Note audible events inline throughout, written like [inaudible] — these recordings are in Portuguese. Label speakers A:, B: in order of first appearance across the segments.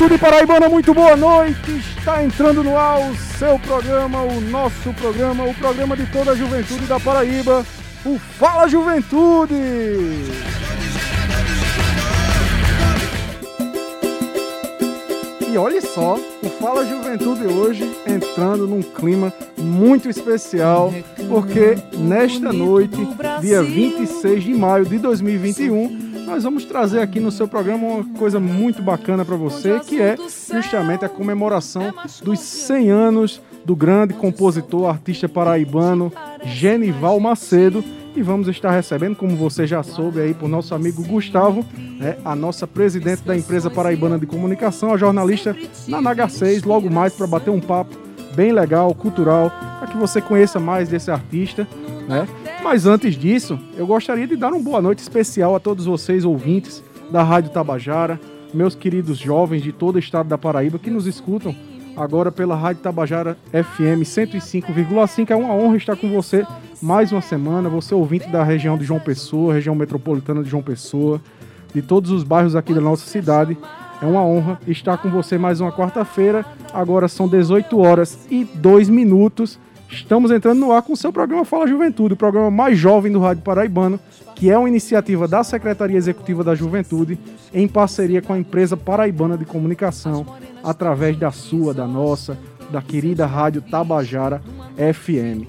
A: Juventude Paraibana, muito boa noite. Está entrando no ar o seu programa, o nosso programa, o programa de toda a juventude da Paraíba, o Fala Juventude. E olha só, o Fala Juventude hoje entrando num clima muito especial, porque nesta noite, dia 26 de maio de 2021, nós vamos trazer aqui no seu programa uma coisa muito bacana para você, que é justamente a comemoração dos 100 anos do grande compositor, artista paraibano Genival Macedo. E vamos estar recebendo, como você já soube aí, por nosso amigo Gustavo, né, a nossa presidente da empresa paraibana de comunicação, a jornalista Nanaga 6, logo mais para bater um papo bem legal, cultural, para que você conheça mais desse artista, né? Mas antes disso, eu gostaria de dar uma boa noite especial a todos vocês ouvintes da Rádio Tabajara, meus queridos jovens de todo o estado da Paraíba que nos escutam agora pela Rádio Tabajara FM 105,5. É uma honra estar com você mais uma semana, você ouvinte da região de João Pessoa, região metropolitana de João Pessoa, de todos os bairros aqui da nossa cidade. É uma honra estar com você mais uma quarta-feira. Agora são 18 horas e 2 minutos. Estamos entrando no ar com o seu programa Fala Juventude, o programa mais jovem do Rádio Paraibano, que é uma iniciativa da Secretaria Executiva da Juventude, em parceria com a empresa paraibana de comunicação, através da sua, da nossa, da querida Rádio Tabajara FM.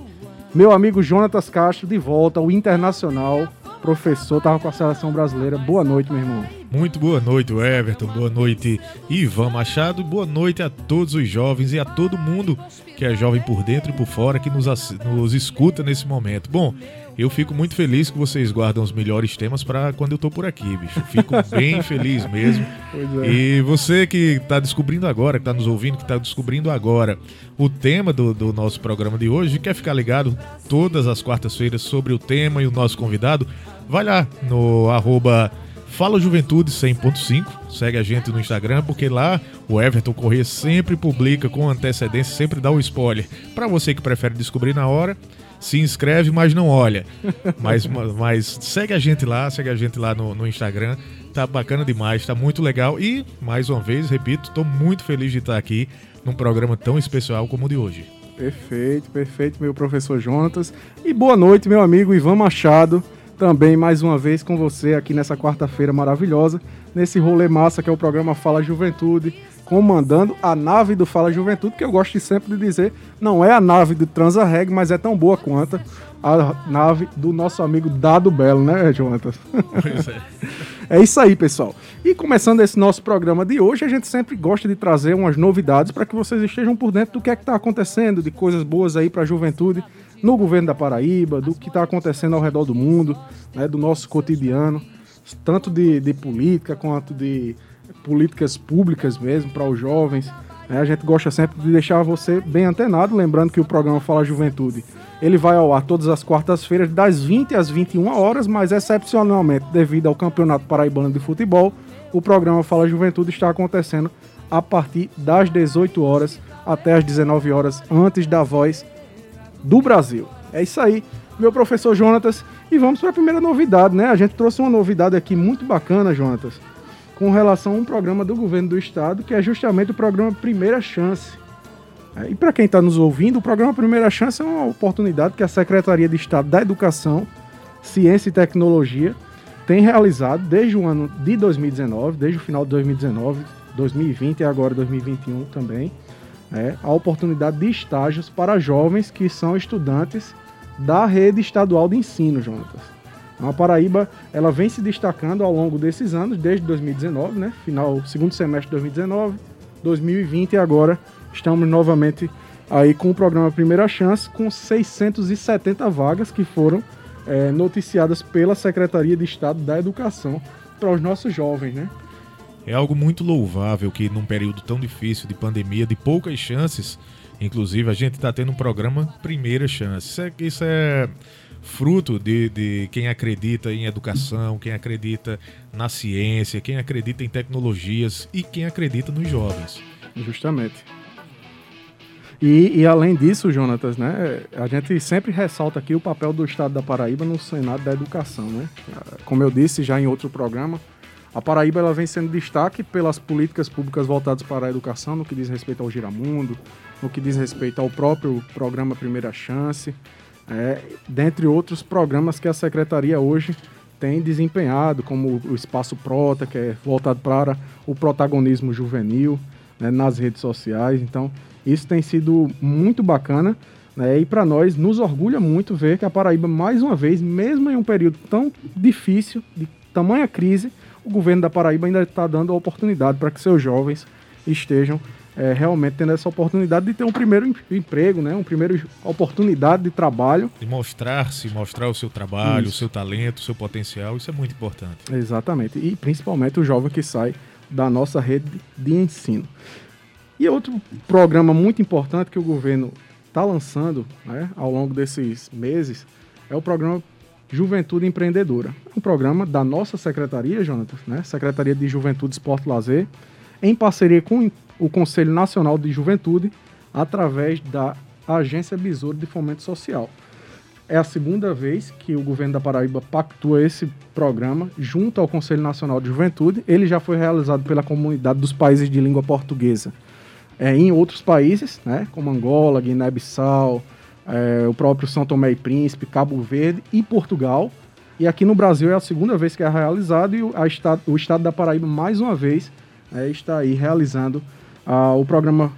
A: Meu amigo Jonatas Castro, de volta, o internacional, professor, estava com a seleção brasileira. Boa noite, meu irmão.
B: Muito boa noite, Everton. Boa noite, Ivan Machado. Boa noite a todos os jovens e a todo mundo que é jovem por dentro e por fora que nos, nos escuta nesse momento. Bom, eu fico muito feliz que vocês guardam os melhores temas para quando eu tô por aqui, bicho. Fico [laughs] bem feliz mesmo. É. E você que está descobrindo agora, que está nos ouvindo, que está descobrindo agora o tema do, do nosso programa de hoje, quer ficar ligado todas as quartas-feiras sobre o tema e o nosso convidado, vai lá no arroba Fala Juventude 100.5, segue a gente no Instagram, porque lá o Everton Corrêa sempre publica com antecedência, sempre dá o um spoiler. Para você que prefere descobrir na hora, se inscreve, mas não olha. Mas, mas segue a gente lá, segue a gente lá no, no Instagram. Tá bacana demais, tá muito legal. E, mais uma vez, repito, estou muito feliz de estar aqui num programa tão especial como o de hoje.
A: Perfeito, perfeito, meu professor Jonatas. E boa noite, meu amigo Ivan Machado. Também mais uma vez com você aqui nessa quarta-feira maravilhosa, nesse rolê massa que é o programa Fala Juventude comandando a nave do Fala Juventude, que eu gosto sempre de dizer, não é a nave do Transarreg, mas é tão boa quanto a nave do nosso amigo Dado Belo, né, Jonatas? Pois é. [laughs] é isso aí, pessoal. E começando esse nosso programa de hoje, a gente sempre gosta de trazer umas novidades para que vocês estejam por dentro do que é que está acontecendo, de coisas boas aí para a juventude no governo da Paraíba, do que está acontecendo ao redor do mundo, né, do nosso cotidiano, tanto de, de política quanto de políticas públicas mesmo para os jovens. Né? A gente gosta sempre de deixar você bem antenado, lembrando que o programa Fala Juventude ele vai ao ar todas as quartas-feiras, das 20 às 21 horas, mas excepcionalmente, devido ao Campeonato Paraibano de Futebol, o programa Fala Juventude está acontecendo a partir das 18 horas até as 19 horas, antes da voz do Brasil. É isso aí, meu professor Jonatas. E vamos para a primeira novidade, né? A gente trouxe uma novidade aqui muito bacana, Jonatas com relação a um programa do governo do estado, que é justamente o programa Primeira Chance. É, e para quem está nos ouvindo, o programa Primeira Chance é uma oportunidade que a Secretaria de Estado da Educação, Ciência e Tecnologia tem realizado desde o ano de 2019, desde o final de 2019, 2020 e agora 2021 também, é, a oportunidade de estágios para jovens que são estudantes da rede estadual de ensino, Jonatas. A Paraíba ela vem se destacando ao longo desses anos, desde 2019, né? Final, segundo semestre de 2019, 2020 e agora estamos novamente aí com o programa Primeira Chance, com 670 vagas que foram é, noticiadas pela Secretaria de Estado da Educação para os nossos jovens, né?
B: É algo muito louvável que num período tão difícil de pandemia, de poucas chances, inclusive a gente está tendo um programa Primeira Chance. Isso é, isso é fruto de, de quem acredita em educação, quem acredita na ciência, quem acredita em tecnologias e quem acredita nos jovens.
A: Justamente. E, e, além disso, Jonatas, né, a gente sempre ressalta aqui o papel do Estado da Paraíba no Senado da Educação. Né? Como eu disse já em outro programa, A Paraíba ela vem sendo destaque pelas políticas públicas voltadas para a educação, no que diz respeito ao Giramundo, no que diz respeito ao próprio programa Primeira Chance, é, dentre outros programas que a secretaria hoje tem desempenhado, como o Espaço Prota, que é voltado para o protagonismo juvenil né, nas redes sociais. Então, isso tem sido muito bacana. Né, e para nós, nos orgulha muito ver que a Paraíba, mais uma vez, mesmo em um período tão difícil, de tamanha crise, o governo da Paraíba ainda está dando a oportunidade para que seus jovens estejam é, realmente tendo essa oportunidade de ter um primeiro emprego, né? Uma primeira oportunidade de trabalho.
B: De mostrar-se, mostrar o seu trabalho, isso. o seu talento, o seu potencial, isso é muito importante.
A: Exatamente. E principalmente o jovem que sai da nossa rede de ensino. E outro programa muito importante que o governo está lançando né, ao longo desses meses é o programa Juventude Empreendedora. Um programa da nossa secretaria, Jonathan, né? Secretaria de Juventude, Esporte e Lazer, em parceria com o Conselho Nacional de Juventude através da Agência Besouro de Fomento Social. É a segunda vez que o governo da Paraíba pactua esse programa junto ao Conselho Nacional de Juventude. Ele já foi realizado pela comunidade dos países de língua portuguesa é, em outros países, né, como Angola, Guiné-Bissau, é, o próprio São Tomé e Príncipe, Cabo Verde e Portugal. E aqui no Brasil é a segunda vez que é realizado e o, estado, o estado da Paraíba, mais uma vez, é, está aí realizando ah, o programa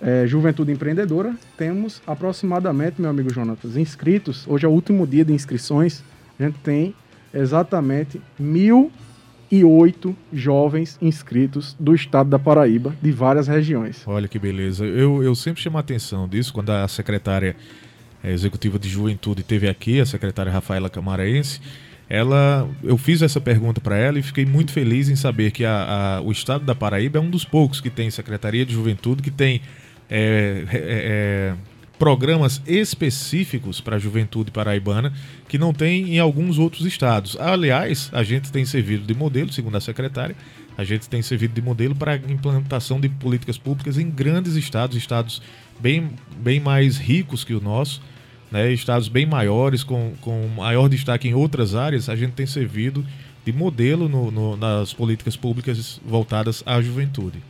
A: é, Juventude Empreendedora. Temos aproximadamente, meu amigo Jonatas, inscritos. Hoje é o último dia de inscrições. A gente tem exatamente 1.008 jovens inscritos do estado da Paraíba, de várias regiões.
B: Olha que beleza. Eu, eu sempre chamo a atenção disso quando a secretária é, executiva de juventude teve aqui, a secretária Rafaela Camaraense ela, eu fiz essa pergunta para ela e fiquei muito feliz em saber que a, a, o estado da Paraíba é um dos poucos que tem Secretaria de Juventude, que tem é, é, é, programas específicos para a juventude paraibana que não tem em alguns outros estados. Aliás, a gente tem servido de modelo, segundo a secretária, a gente tem servido de modelo para a implantação de políticas públicas em grandes estados, estados bem, bem mais ricos que o nosso né, estados bem maiores, com, com maior destaque em outras áreas, a gente tem servido de modelo no, no, nas políticas públicas voltadas à juventude.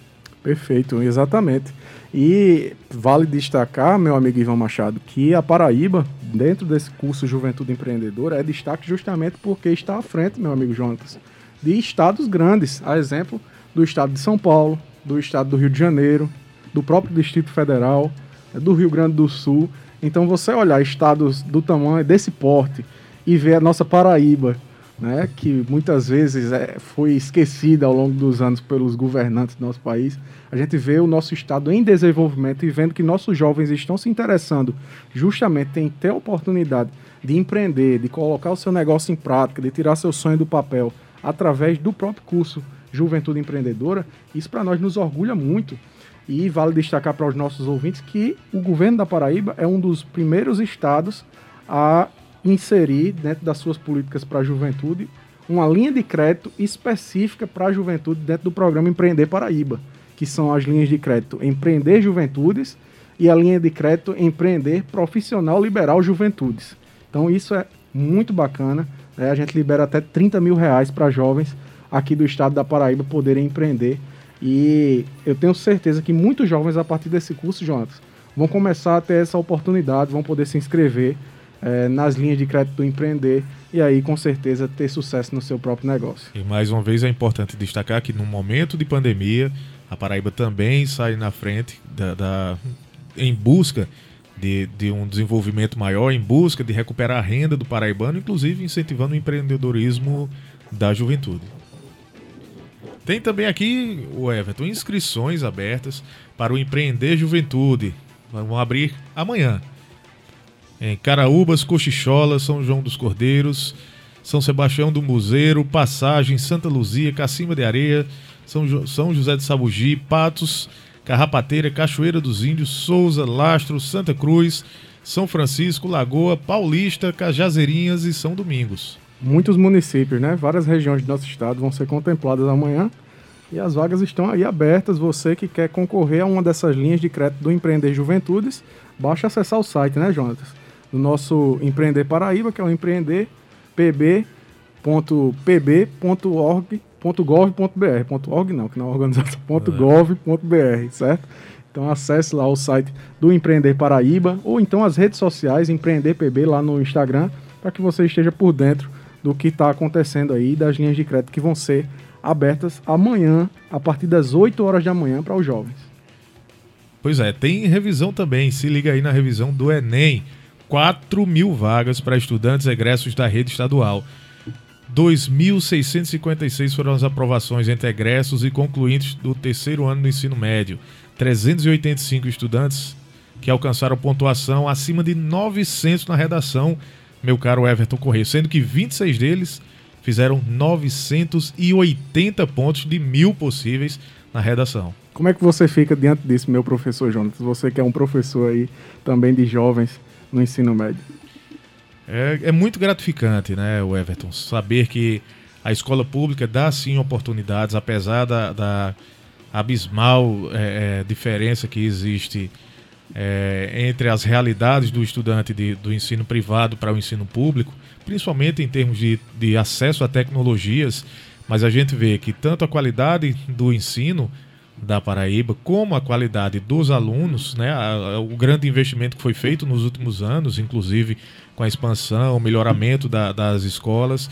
A: Perfeito, exatamente. E vale destacar, meu amigo Ivan Machado, que a Paraíba, dentro desse curso Juventude Empreendedora, é destaque justamente porque está à frente, meu amigo Jonas, de estados grandes. A exemplo do estado de São Paulo, do estado do Rio de Janeiro, do próprio Distrito Federal, do Rio Grande do Sul. Então você olhar estados do tamanho desse porte e ver a nossa Paraíba, né, que muitas vezes é, foi esquecida ao longo dos anos pelos governantes do nosso país, a gente vê o nosso estado em desenvolvimento e vendo que nossos jovens estão se interessando justamente em ter a oportunidade de empreender, de colocar o seu negócio em prática, de tirar seu sonho do papel através do próprio curso Juventude Empreendedora, isso para nós nos orgulha muito e vale destacar para os nossos ouvintes que o governo da Paraíba é um dos primeiros estados a inserir dentro das suas políticas para a juventude uma linha de crédito específica para a juventude dentro do programa Empreender Paraíba, que são as linhas de crédito Empreender Juventudes e a linha de crédito Empreender Profissional Liberal Juventudes. Então isso é muito bacana. Né? A gente libera até 30 mil reais para jovens aqui do estado da Paraíba poderem empreender e eu tenho certeza que muitos jovens, a partir desse curso, Jonas, vão começar a ter essa oportunidade, vão poder se inscrever é, nas linhas de crédito do empreender e aí, com certeza, ter sucesso no seu próprio negócio.
B: E mais uma vez é importante destacar que no momento de pandemia, a Paraíba também sai na frente da, da em busca de, de, um desenvolvimento maior, em busca de recuperar a renda do paraibano, inclusive incentivando o empreendedorismo da juventude. Tem também aqui, o Everton, inscrições abertas para o Empreender Juventude. Vão abrir amanhã. Em Caraúbas, Cochichola, São João dos Cordeiros, São Sebastião do Museiro, Passagem, Santa Luzia, Cacima de Areia, São, jo São José de Sabugi, Patos, Carrapateira, Cachoeira dos Índios, Souza, Lastro, Santa Cruz, São Francisco, Lagoa, Paulista, Cajazeirinhas e São Domingos
A: muitos municípios, né? Várias regiões do nosso estado vão ser contempladas amanhã. E as vagas estão aí abertas. Você que quer concorrer a uma dessas linhas de crédito do Empreender Juventudes, basta acessar o site, né, Jonatas? Do nosso Empreender Paraíba, que é o empreender pb.pb.org.br. .gov.br, .org não, que não é organização, [laughs] .gov.br, certo? Então acesse lá o site do Empreender Paraíba ou então as redes sociais Empreender PB lá no Instagram para que você esteja por dentro do que está acontecendo aí das linhas de crédito que vão ser abertas amanhã a partir das 8 horas da manhã para os jovens.
B: Pois é, tem revisão também. Se liga aí na revisão do Enem. 4 mil vagas para estudantes egressos da rede estadual. 2.656 foram as aprovações entre egressos e concluintes do terceiro ano do ensino médio. 385 estudantes que alcançaram pontuação acima de 900 na redação, meu caro Everton Correia, sendo que 26 deles fizeram 980 pontos de mil possíveis na redação.
A: Como é que você fica diante disso, meu professor Jonas? Você que é um professor aí também de jovens no ensino médio.
B: É, é muito gratificante, né, o Everton, saber que a escola pública dá sim oportunidades, apesar da, da abismal é, é, diferença que existe é, entre as realidades do estudante de, do ensino privado para o ensino público, principalmente em termos de, de acesso a tecnologias, mas a gente vê que tanto a qualidade do ensino da Paraíba, como a qualidade dos alunos, né, o grande investimento que foi feito nos últimos anos, inclusive com a expansão, o melhoramento da, das escolas,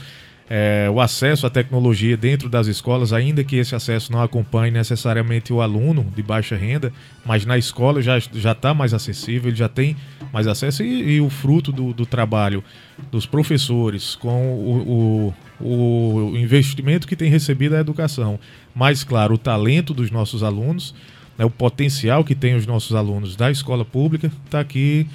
B: é, o acesso à tecnologia dentro das escolas, ainda que esse acesso não acompanhe necessariamente o aluno de baixa renda, mas na escola já está mais acessível, ele já tem mais acesso e, e o fruto do, do, trabalho dos professores com o, o, o, investimento que tem recebido a educação, mais claro, o talento dos nossos alunos, né, o potencial que tem os nossos alunos da escola pública, está aqui,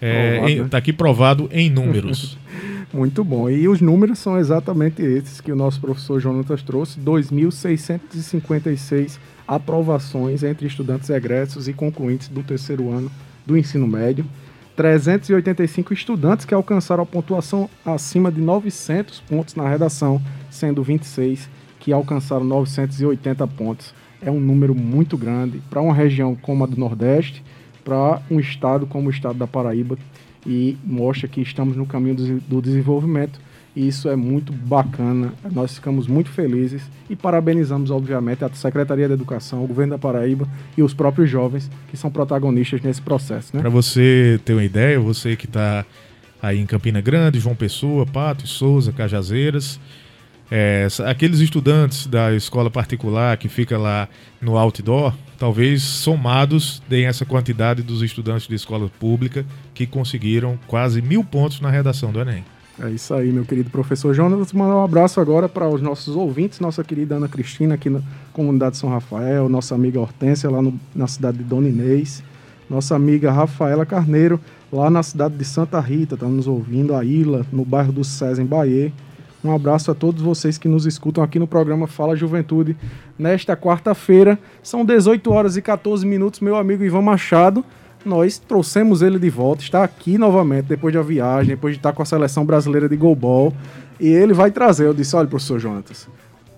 B: é, tá aqui provado em números. [laughs]
A: Muito bom. E os números são exatamente esses que o nosso professor Jonatas trouxe: 2.656 aprovações entre estudantes egressos e concluintes do terceiro ano do ensino médio. 385 estudantes que alcançaram a pontuação acima de 900 pontos na redação, sendo 26 que alcançaram 980 pontos. É um número muito grande para uma região como a do Nordeste, para um estado como o estado da Paraíba, e mostra que estamos no caminho do desenvolvimento. E isso é muito bacana. Nós ficamos muito felizes e parabenizamos, obviamente, a Secretaria da Educação, o governo da Paraíba e os próprios jovens que são protagonistas nesse processo. Né?
B: Para você ter uma ideia, você que está aí em Campina Grande, João Pessoa, Pato, Souza, Cajazeiras, é, aqueles estudantes da escola particular que fica lá no outdoor, talvez somados deem essa quantidade dos estudantes de escola pública que conseguiram quase mil pontos na redação do Enem.
A: É isso aí, meu querido professor Jonas. Mandar um abraço agora para os nossos ouvintes, nossa querida Ana Cristina aqui na comunidade São Rafael, nossa amiga Hortência lá no, na cidade de Dona Inês, nossa amiga Rafaela Carneiro lá na cidade de Santa Rita, está nos ouvindo, a Ilha, no bairro do César, em Bahia. Um abraço a todos vocês que nos escutam aqui no programa Fala Juventude. Nesta quarta-feira, são 18 horas e 14 minutos, meu amigo Ivan Machado. Nós trouxemos ele de volta, está aqui novamente, depois da viagem, depois de estar com a seleção brasileira de goalball. E ele vai trazer, eu disse, olha, professor Jonatas,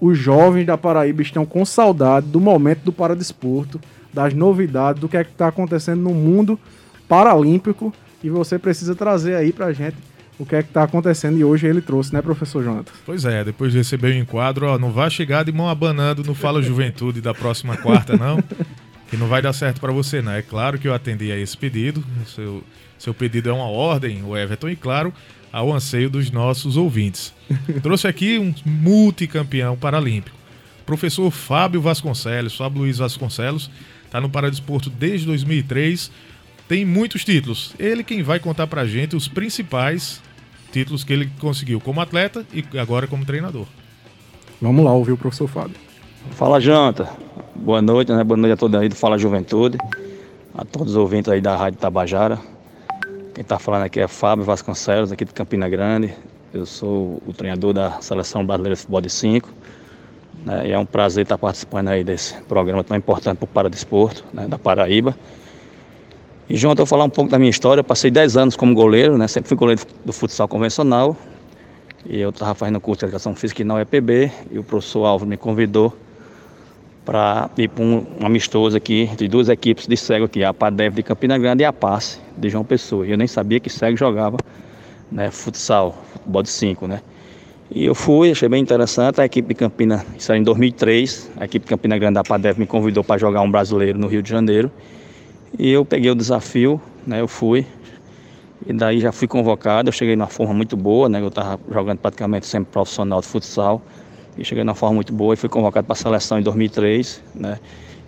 A: os jovens da Paraíba estão com saudade do momento do paradesporto, das novidades, do que é que está acontecendo no mundo paralímpico. E você precisa trazer aí pra gente o que é que está acontecendo e hoje ele trouxe, né, professor Jonathan?
B: Pois é, depois de receber o enquadro, ó, não vá chegar de mão abanando no Fala Juventude da próxima quarta, não, que não vai dar certo para você, não. É claro que eu atendi a esse pedido, seu, seu pedido é uma ordem, o Everton, e claro, ao anseio dos nossos ouvintes. Trouxe aqui um multicampeão paralímpico, professor Fábio Vasconcelos, Fábio Luiz Vasconcelos, está no Paradesporto desde 2003, tem muitos títulos. Ele quem vai contar pra gente os principais títulos que ele conseguiu como atleta e agora como treinador.
A: Vamos lá ouvir o professor Fábio.
C: Fala, Janta. Boa noite, né? Boa noite a todos aí do Fala Juventude, a todos os ouvintes aí da Rádio Tabajara. Quem está falando aqui é Fábio Vasconcelos, aqui de Campina Grande. Eu sou o treinador da Seleção Brasileira de Futebol de 5. Né? E é um prazer estar participando aí desse programa tão importante para o Paradesporto, né? da Paraíba. E João, eu vou falar um pouco da minha história. Eu passei 10 anos como goleiro, né? Sempre fui goleiro do futsal convencional. E eu estava fazendo curso de educação física na UEPB. E o professor Alves me convidou para ir para um, um, amistoso aqui de duas equipes de cego aqui, a PADEV de Campina Grande e a PASSE de João Pessoa. E eu nem sabia que cego jogava né, futsal, futebol de 5, né? E eu fui, achei bem interessante. A equipe de Campina, isso era em 2003, a equipe de Campina Grande da PADEF me convidou para jogar um brasileiro no Rio de Janeiro. E eu peguei o desafio, né? Eu fui. E daí já fui convocado, eu cheguei numa forma muito boa, né? Eu estava jogando praticamente sempre profissional de futsal. E cheguei numa forma muito boa e fui convocado para a seleção em 2003, né?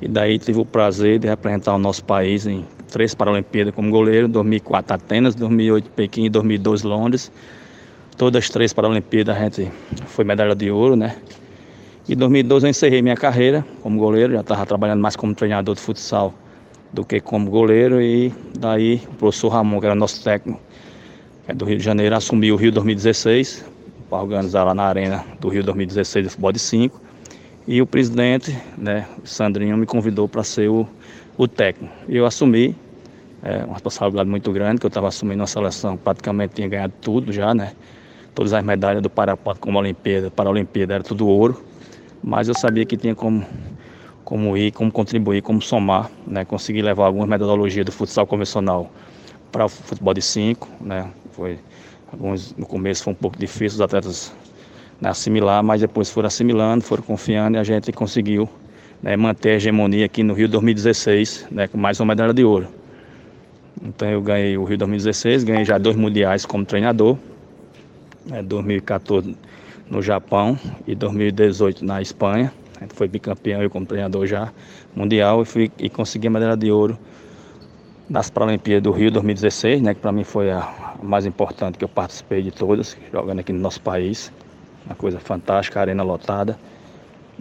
C: E daí tive o prazer de representar o nosso país em três Paralimpíadas como goleiro, 2004 Atenas, 2008 Pequim e 2012 Londres. Todas as três Paralimpíadas a gente foi medalha de ouro, né? Em 2012 eu encerrei minha carreira como goleiro, já estava trabalhando mais como treinador de futsal do que como goleiro e daí o professor Ramon, que era nosso técnico é do Rio de Janeiro, assumiu o Rio 2016 para organizar lá na arena do Rio 2016 de futebol de 5 e o presidente, né, Sandrinho, me convidou para ser o, o técnico. E eu assumi, é, uma responsabilidade muito grande, que eu estava assumindo uma seleção, praticamente tinha ganhado tudo já, né? Todas as medalhas do Parapato como a Olimpíada era tudo ouro, mas eu sabia que tinha como, como ir, como contribuir, como somar, né? Conseguir levar algumas metodologias do futsal convencional para o futebol de 5, né? Foi, alguns, no começo foi um pouco difícil, os atletas né, assimilar, mas depois foram assimilando, foram confiando e a gente conseguiu né, manter a hegemonia aqui no Rio 2016, né, com mais uma medalha de ouro. Então eu ganhei o Rio 2016, ganhei já dois mundiais como treinador, né, 2014 no Japão e 2018 na Espanha. Gente foi bicampeão eu como treinador já mundial e, fui, e consegui a medalha de ouro nas Paralimpíadas do Rio 2016, né, que para mim foi a mais importante que eu participei de todas, jogando aqui no nosso país uma coisa fantástica, arena lotada.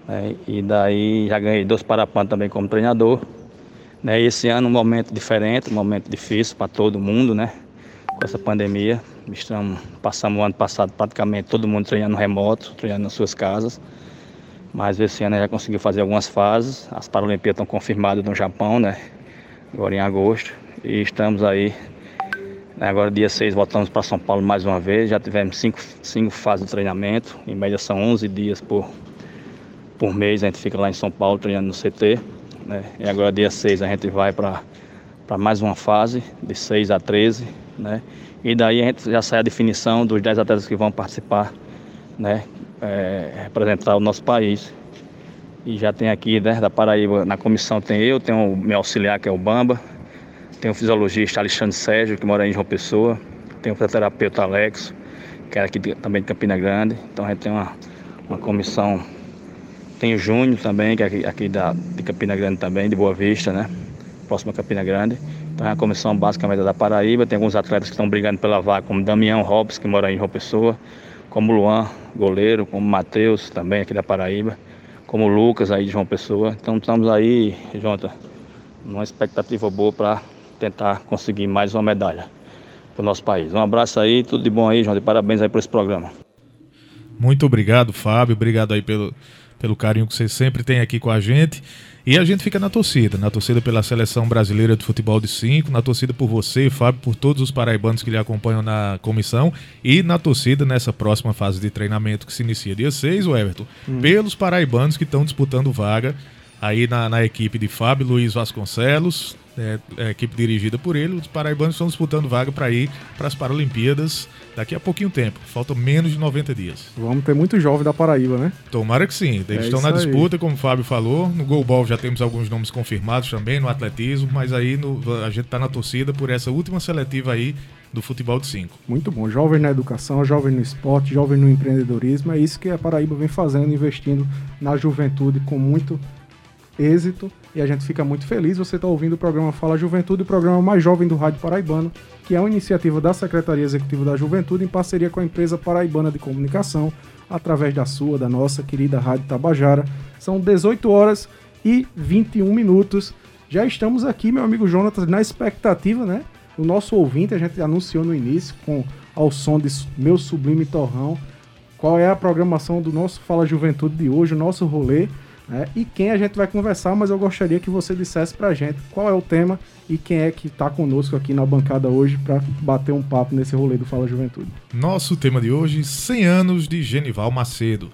C: Né? E daí já ganhei dois parapantos também como treinador. Né? E esse ano um momento diferente, um momento difícil para todo mundo, né? Com essa pandemia. Estamos, passamos o ano passado praticamente todo mundo treinando remoto, treinando nas suas casas. Mas esse ano já conseguiu fazer algumas fases. As Paralimpíadas estão confirmadas no Japão, né? Agora em agosto. E estamos aí Agora, dia 6, voltamos para São Paulo mais uma vez. Já tivemos cinco, cinco fases de treinamento. Em média, são 11 dias por, por mês. A gente fica lá em São Paulo treinando no CT. Né? E agora, dia 6, a gente vai para mais uma fase, de 6 a 13. Né? E daí a gente já sai a definição dos 10 atletas que vão participar, né? É, representar o nosso país. E já tem aqui, né, da Paraíba, na comissão tem eu, tem o meu auxiliar que é o Bamba, tem o fisiologista Alexandre Sérgio, que mora em João Pessoa. Tem o fisioterapeuta Alex, que é aqui de, também de Campina Grande. Então a gente tem uma, uma comissão. Tem o Júnior também, que é aqui, aqui da, de Campina Grande também, de Boa Vista, né? Próximo a Campina Grande. Então é a comissão basicamente da Paraíba. Tem alguns atletas que estão brigando pela vaga, como Damião Robes, que mora em João Pessoa, como Luan, goleiro, como Matheus, também aqui da Paraíba, como Lucas aí de João Pessoa. Então estamos aí, Jonathan, numa expectativa boa para tentar conseguir mais uma medalha para o nosso país. Um abraço aí, tudo de bom aí, João, e parabéns aí por esse programa.
B: Muito obrigado, Fábio, obrigado aí pelo, pelo carinho que você sempre tem aqui com a gente. E a gente fica na torcida, na torcida pela seleção brasileira de futebol de 5, na torcida por você, Fábio, por todos os paraibanos que lhe acompanham na comissão e na torcida nessa próxima fase de treinamento que se inicia dia 6, o Everton, hum. pelos paraibanos que estão disputando vaga aí na, na equipe de Fábio Luiz Vasconcelos, é, é, equipe dirigida por ele. Os paraibanos estão disputando vaga para ir para as Paralimpíadas daqui a pouquinho tempo. Faltam menos de 90 dias.
A: Vamos ter muito jovem da Paraíba, né?
B: Tomara que sim. Eles é estão na disputa, como o Fábio falou. No goalball já temos alguns nomes confirmados também, no atletismo, mas aí no, a gente está na torcida por essa última seletiva aí do futebol de 5.
A: Muito bom. Jovem na educação, jovem no esporte, jovem no empreendedorismo. É isso que a Paraíba vem fazendo, investindo na juventude com muito êxito e a gente fica muito feliz. Você está ouvindo o programa Fala Juventude, o programa mais jovem do Rádio Paraibano, que é uma iniciativa da Secretaria Executiva da Juventude em parceria com a empresa Paraibana de Comunicação, através da sua, da nossa querida Rádio Tabajara. São 18 horas e 21 minutos. Já estamos aqui, meu amigo Jonatas, na expectativa, né? O nosso ouvinte, a gente anunciou no início, com ao som de Meu Sublime Torrão, qual é a programação do nosso Fala Juventude de hoje, o nosso rolê. Né? E quem a gente vai conversar, mas eu gostaria que você dissesse pra gente qual é o tema e quem é que está conosco aqui na bancada hoje para bater um papo nesse rolê do Fala Juventude.
B: Nosso tema de hoje, 100 anos de Genival Macedo.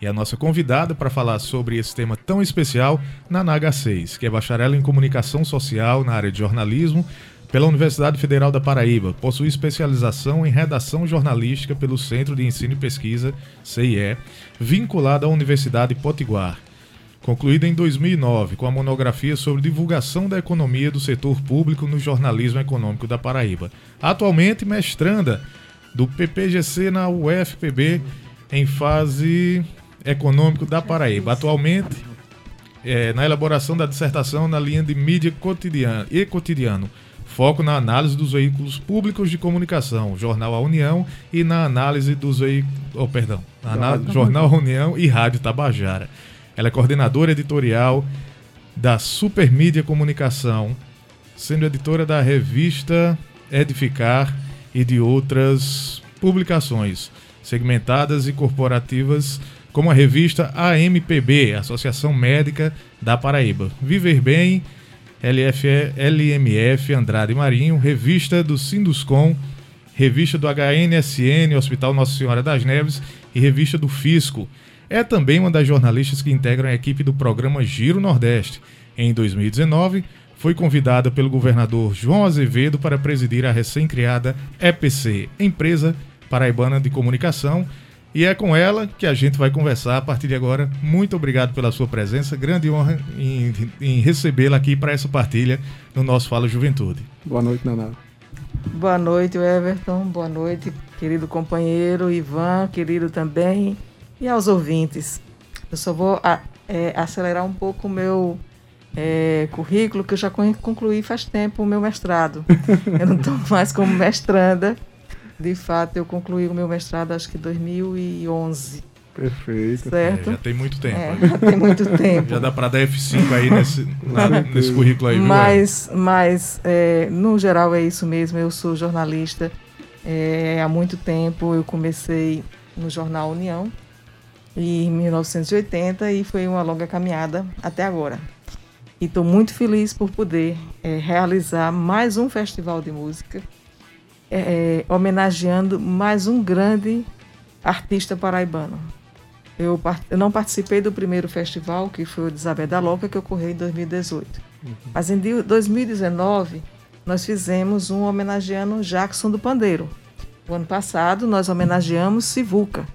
B: E a nossa convidada para falar sobre esse tema tão especial, Nanaga 6, que é bacharel em comunicação social na área de jornalismo pela Universidade Federal da Paraíba. Possui especialização em redação jornalística pelo Centro de Ensino e Pesquisa, CIE, vinculada à Universidade Potiguar. Concluída em 2009 com a monografia sobre divulgação da economia do setor público no jornalismo econômico da Paraíba. Atualmente mestranda do PPGC na UFPB em fase econômico da Paraíba. Atualmente é, na elaboração da dissertação na linha de mídia cotidiana e cotidiano foco na análise dos veículos públicos de comunicação, Jornal A União, e na análise dos veículos. Oh, perdão. Jornal A União e Rádio Tabajara. Ela é coordenadora editorial da Supermídia Comunicação, sendo editora da revista Edificar e de outras publicações segmentadas e corporativas, como a revista AMPB, Associação Médica da Paraíba. Viver Bem LFE, LMF Andrade Marinho, revista do Sinduscom, revista do HNSN, Hospital Nossa Senhora das Neves e revista do Fisco. É também uma das jornalistas que integram a equipe do programa Giro Nordeste. Em 2019, foi convidada pelo governador João Azevedo para presidir a recém-criada EPC, Empresa Paraibana de Comunicação, e é com ela que a gente vai conversar a partir de agora. Muito obrigado pela sua presença. Grande honra em, em recebê-la aqui para essa partilha no nosso Fala Juventude.
A: Boa noite, Naná.
D: Boa noite, Everton. Boa noite, querido companheiro Ivan, querido também. E aos ouvintes. Eu só vou a, é, acelerar um pouco o meu é, currículo, que eu já concluí faz tempo o meu mestrado. [laughs] eu não estou mais como mestranda de fato, eu concluí o meu mestrado acho que em 2011.
A: Perfeito.
D: Certo?
B: É, já tem muito tempo.
D: É, já tem muito [laughs] tempo.
B: já dá para dar F5 aí nesse, na, nesse currículo aí.
D: Mas, mas é, no geral é isso mesmo. Eu sou jornalista é, há muito tempo. Eu comecei no jornal União em 1980 e foi uma longa caminhada até agora. E estou muito feliz por poder é, realizar mais um festival de música é, é, homenageando mais um grande artista paraibano. Eu, eu, não participei do primeiro festival, que foi o de Isabel da Loca, que ocorreu em 2018. Uhum. Mas em 2019, nós fizemos um homenageando Jackson do Pandeiro. O ano passado, nós homenageamos Sivuca.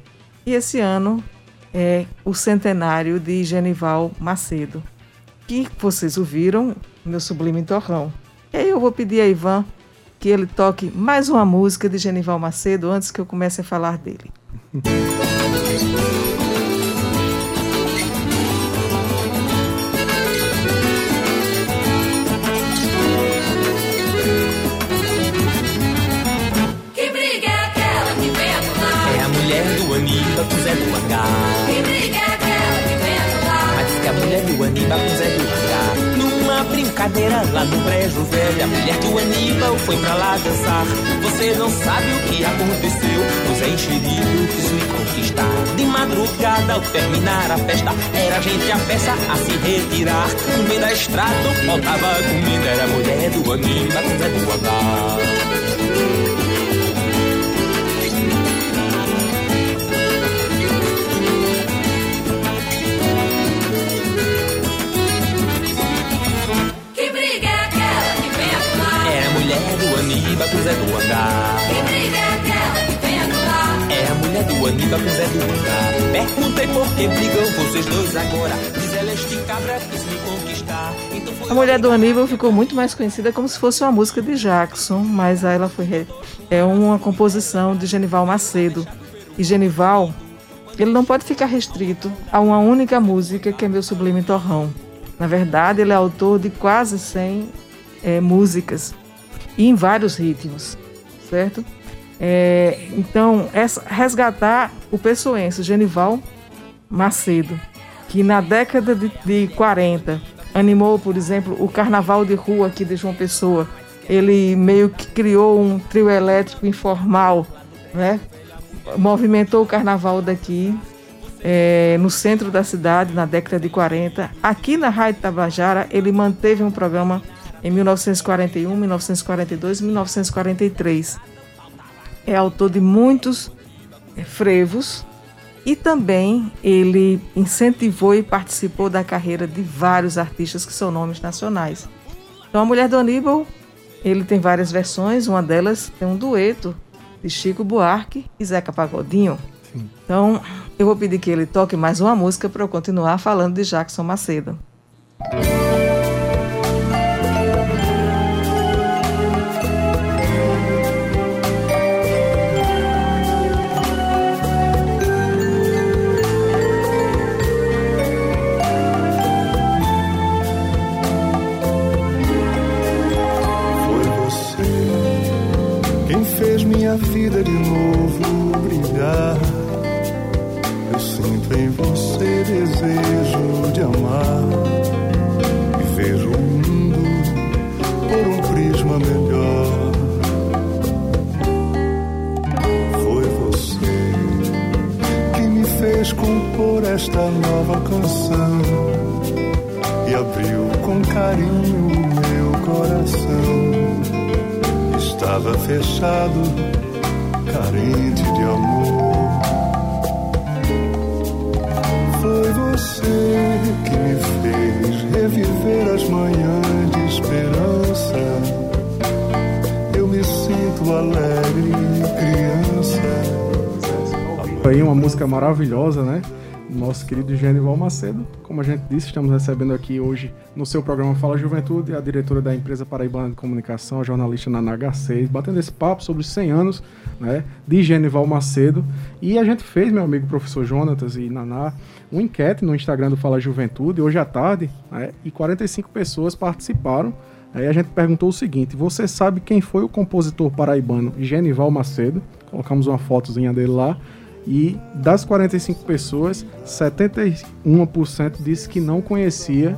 D: E esse ano é o centenário de Genival Macedo, que vocês ouviram, meu sublime torrão. E aí eu vou pedir a Ivan que ele toque mais uma música de Genival Macedo antes que eu comece a falar dele. [laughs]
E: lá no brejo velho. A mulher do Aníbal foi pra lá dançar. Você não sabe o que aconteceu. O Zé enxerido quis me conquistar. De madrugada, ao terminar a festa, era gente a peça a se retirar. No meio da estrada, faltava comida. Era a mulher do Aníbal com Zé do Hangar. Aníbal com Zé do Hangar. Que briga é aquela que vem anular? É a mulher do Aníbal com Zé do Hangar. Perguntei por que brigam vocês dois agora. Diz ela este cabra quis me conquistar. Então
D: a mulher do Aníbal ficou muito mais conhecida como se fosse uma música de Jackson, mas aí ela foi é uma composição de Genival Macedo. E Genival, ele não pode ficar restrito a uma única música que é meu sublime torrão. Na verdade, ele é autor de quase 100 é, músicas e em vários ritmos, certo? É, então, essa, resgatar o pessoense Genival Macedo, que na década de, de 40 animou, por exemplo, o carnaval de rua aqui de João Pessoa. Ele meio que criou um trio elétrico informal, né? movimentou o carnaval daqui, é, no centro da cidade, na década de 40. Aqui na Rádio Tabajara, ele manteve um programa em 1941, 1942 e 1943. É autor de muitos é, frevos E também ele incentivou e participou da carreira de vários artistas que são nomes nacionais. Então, a Mulher do Aníbal, ele tem várias versões, uma delas tem um dueto de Chico Buarque e Zeca Pagodinho. Sim. Então, eu vou pedir que ele toque mais uma música para eu continuar falando de Jackson Macedo.
F: vida em você desejo de amar e vejo o mundo por um prisma melhor. Foi você que me fez compor esta nova canção e abriu com carinho o meu coração. Estava fechado carente de amor. Reviver as manhãs de esperança. Eu me sinto alegre, criança.
A: Aí uma música maravilhosa, né? nosso querido Genival Macedo. Como a gente disse, estamos recebendo aqui hoje no seu programa Fala Juventude a diretora da empresa Paraibana de Comunicação, a jornalista na NH6, batendo esse papo sobre os 100 anos né, de Genival Macedo. E a gente fez, meu amigo professor Jonatas e Naná, uma enquete no Instagram do Fala Juventude, hoje à tarde, né, e 45 pessoas participaram. Aí a gente perguntou o seguinte: você sabe quem foi o compositor paraibano Genival Macedo? Colocamos uma fotozinha dele lá. E das 45 pessoas, 71% disse que não conhecia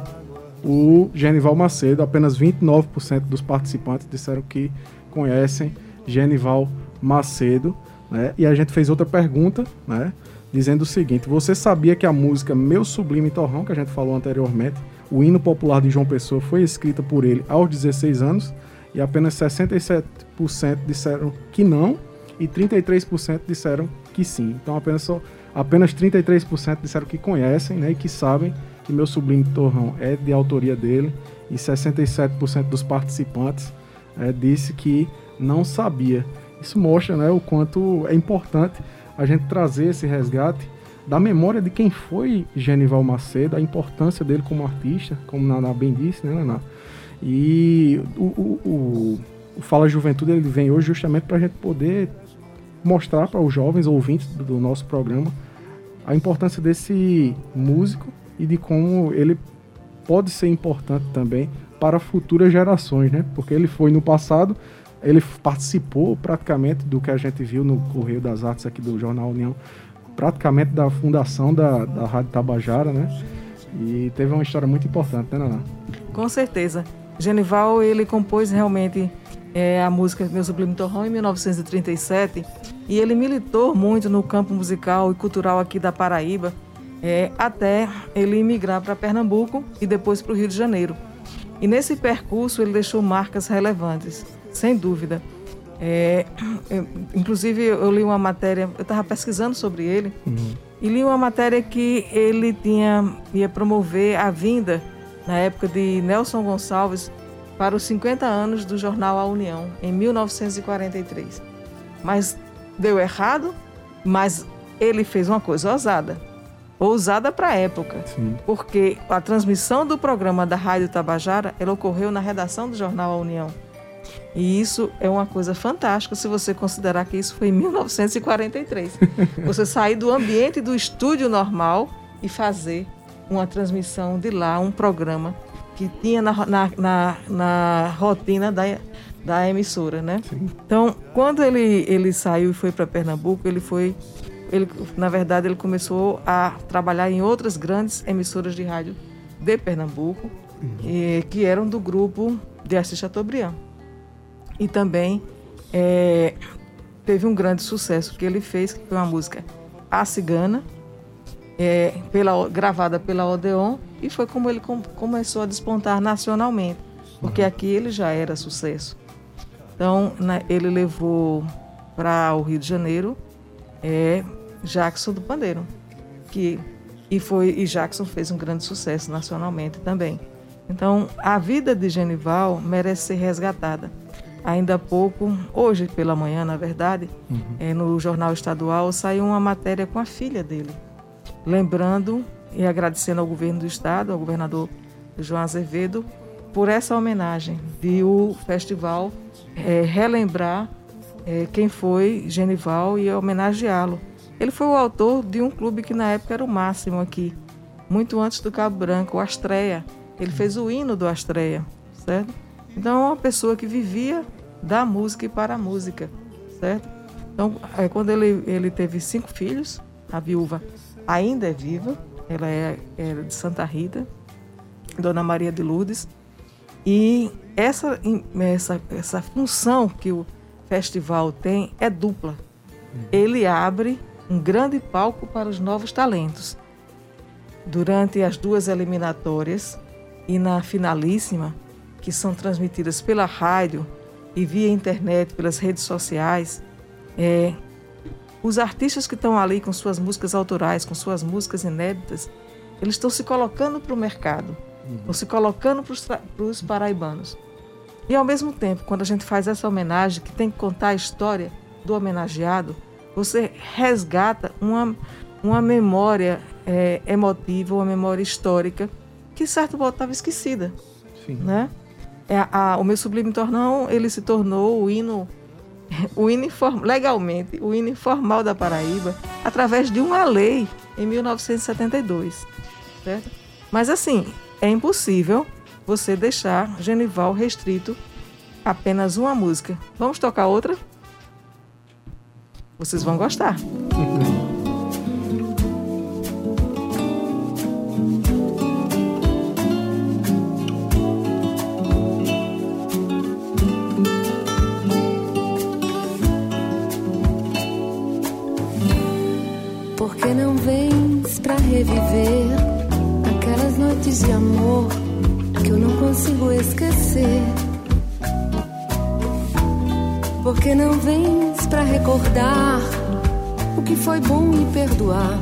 A: o Genival Macedo. Apenas 29% dos participantes disseram que conhecem Genival Macedo. Né? E a gente fez outra pergunta, né? Dizendo o seguinte: Você sabia que a música Meu Sublime Torrão, que a gente falou anteriormente, o hino popular de João Pessoa, foi escrita por ele aos 16 anos? E apenas 67% disseram que não, e 33% disseram que sim. Então apenas, só, apenas 33% disseram que conhecem né, e que sabem que meu sobrinho Torrão é de autoria dele e 67% dos participantes é, disse que não sabia. Isso mostra né, o quanto é importante a gente trazer esse resgate da memória de quem foi Genival Macedo, a importância dele como artista, como Naná bem disse, né, Naná? E o, o, o, o Fala Juventude ele vem hoje justamente para a gente poder mostrar para os jovens ouvintes do, do nosso programa a importância desse músico e de como ele pode ser importante também para futuras gerações, né? Porque ele foi no passado, ele participou praticamente do que a gente viu no Correio das Artes aqui do Jornal União, praticamente da fundação da, da Rádio Tabajara, né? E teve uma história muito importante, né, Naná?
D: Com certeza. Genival, ele compôs realmente é, a música Meu Sublime Torrão em 1937 e ele militou muito no campo musical e cultural aqui da Paraíba é, até ele imigrar para Pernambuco e depois para o Rio de Janeiro. E nesse percurso ele deixou marcas relevantes, sem dúvida. É, eu, inclusive eu li uma matéria, eu estava pesquisando sobre ele uhum. e li uma matéria que ele tinha ia promover a vinda na época de Nelson Gonçalves para os 50 anos do jornal A União, em 1943. Mas deu errado, mas ele fez uma coisa ousada. Ousada para a época. Sim. Porque a transmissão do programa da Rádio Tabajara ela ocorreu na redação do jornal A União. E isso é uma coisa fantástica se você considerar que isso foi em 1943. [laughs] você sair do ambiente do estúdio normal e fazer uma transmissão de lá, um programa que tinha na, na, na, na rotina da, da emissora, né? Sim. Então, quando ele, ele saiu e foi para Pernambuco, ele foi, ele, na verdade, ele começou a trabalhar em outras grandes emissoras de rádio de Pernambuco, uhum. e, que eram do grupo de Assis Chateaubriand. E também é, teve um grande sucesso que ele fez, que foi uma música A Cigana, é, pela, gravada pela Odeon, e foi como ele com, começou a despontar nacionalmente, porque uhum. aqui ele já era sucesso. Então, né, ele levou para o Rio de Janeiro é, Jackson do Pandeiro. que e foi e Jackson fez um grande sucesso nacionalmente também. Então, a vida de Genival merece ser resgatada. Ainda há pouco, hoje pela manhã, na verdade, uhum. é, no jornal estadual saiu uma matéria com a filha dele, lembrando e agradecendo ao governo do estado, ao governador João Azevedo, por essa homenagem de o festival é, relembrar é, quem foi Genival e homenageá-lo. Ele foi o autor de um clube que na época era o máximo aqui, muito antes do Cabo Branco, o Astreia. Ele fez o hino do Astreia, certo? Então é uma pessoa que vivia da música e para a música, certo? Então, é, quando ele, ele teve cinco filhos, a viúva ainda é viva, ela é, é de Santa Rita, Dona Maria de Lourdes, e essa, essa, essa função que o festival tem é dupla. Ele abre um grande palco para os novos talentos. Durante as duas eliminatórias e na finalíssima, que são transmitidas pela rádio e via internet, pelas redes sociais, é, os artistas que estão ali com suas músicas autorais, com suas músicas inéditas, eles estão se colocando para o mercado, uhum. estão se colocando para os paraibanos. E ao mesmo tempo, quando a gente faz essa homenagem, que tem que contar a história do homenageado, você resgata uma, uma memória é, emotiva, uma memória histórica, que certo modo estava esquecida. Sim. Né? É, a, o meu sublime tornão, ele se tornou o hino, [laughs] o hino inform, legalmente, o hino informal da Paraíba, através de uma lei em 1972. Certo? Mas assim, é impossível você deixar Genival restrito apenas uma música. Vamos tocar outra? Vocês vão gostar. [laughs]
G: pra reviver aquelas noites de amor? que eu não consigo esquecer. Porque não vens para recordar o que foi bom e perdoar,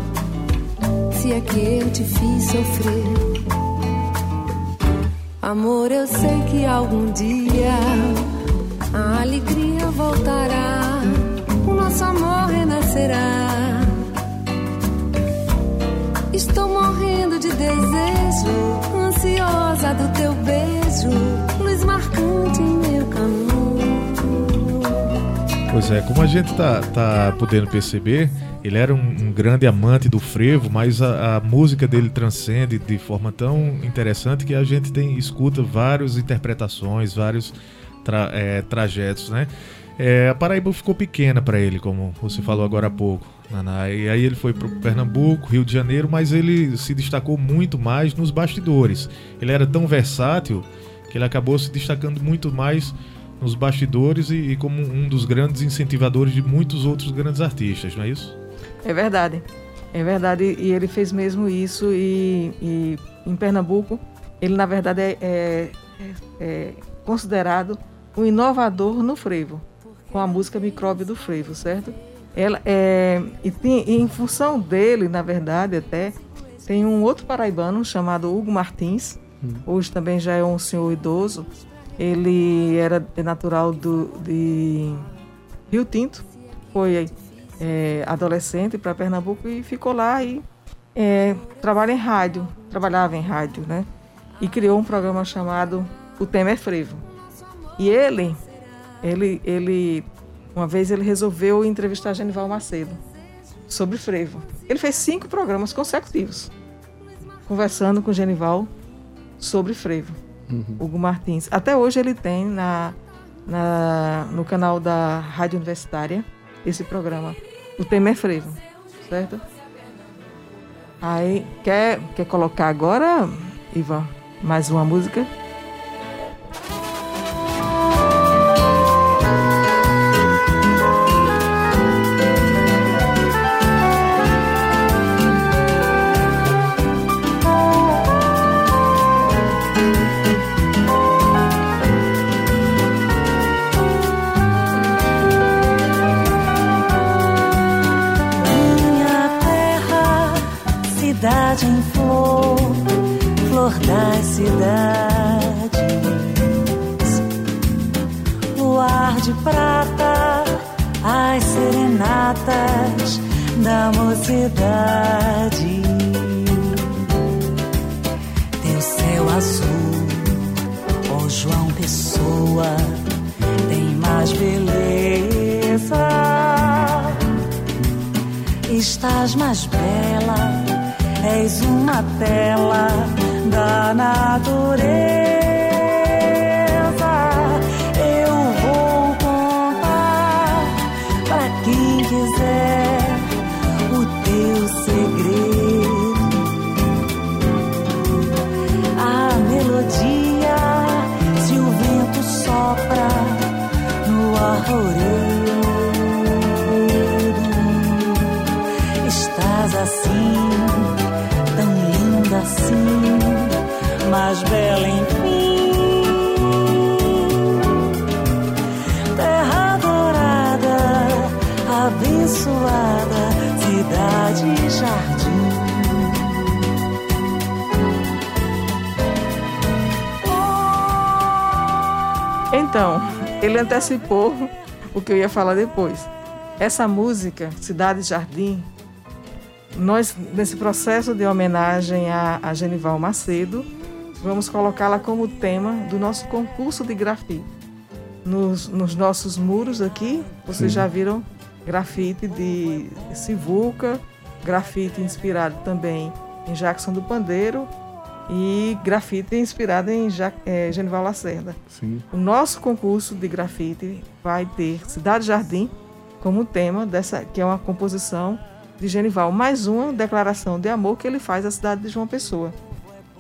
G: se é que eu te fiz sofrer. Amor, eu sei que algum dia a alegria voltará, o nosso amor renascerá. Estou morrendo de desejo ansiosa do teu beijo, luz marcante em meu caminho.
B: Pois é, como a gente tá, tá podendo perceber, ele era um, um grande amante do frevo, mas a, a, música dele transcende de forma tão interessante que a gente tem escuta várias interpretações, vários tra, é, trajetos, né? É, a Paraíba ficou pequena para ele, como você falou agora há pouco. E aí ele foi para Pernambuco, Rio de Janeiro, mas ele se destacou muito mais nos bastidores. Ele era tão versátil que ele acabou se destacando muito mais nos bastidores e, e como um dos grandes incentivadores de muitos outros grandes artistas, não é isso?
D: É verdade. É verdade, e ele fez mesmo isso e, e em Pernambuco ele na verdade é, é, é considerado um inovador no frevo, com a música Micróbio do Frevo, certo? Ela, é, e, tem, e em função dele, na verdade, até, tem um outro paraibano chamado Hugo Martins, hum. hoje também já é um senhor idoso. Ele era natural do, de Rio Tinto, foi é, adolescente para Pernambuco e ficou lá e é, trabalha em rádio, trabalhava em rádio, né? E criou um programa chamado O Tema é Frevo. E ele, ele, ele uma vez ele resolveu entrevistar Genival Macedo sobre frevo. Ele fez cinco programas consecutivos conversando com Genival sobre frevo. Uhum. Hugo Martins. Até hoje ele tem na, na, no canal da Rádio Universitária esse programa. O tema é frevo, certo? Aí, quer, quer colocar agora, Ivan, mais uma música?
H: calor das cidades, o ar de prata, as serenatas da mocidade, teu céu azul, ó João Pessoa, tem mais beleza. Estás mais bela, és uma tela natureza.
D: Então, ele antecipou o que eu ia falar depois. Essa música, Cidade Jardim, nós, nesse processo de homenagem a, a Genival Macedo, vamos colocá-la como tema do nosso concurso de grafite. Nos, nos nossos muros aqui, vocês Sim. já viram grafite de Sivuca, grafite inspirado também em Jackson do Pandeiro e grafite inspirado em ja é, Genival Lacerda. Sim. O nosso concurso de grafite vai ter Cidade Jardim como tema dessa que é uma composição de Genival, mais uma declaração de amor que ele faz à cidade de João Pessoa.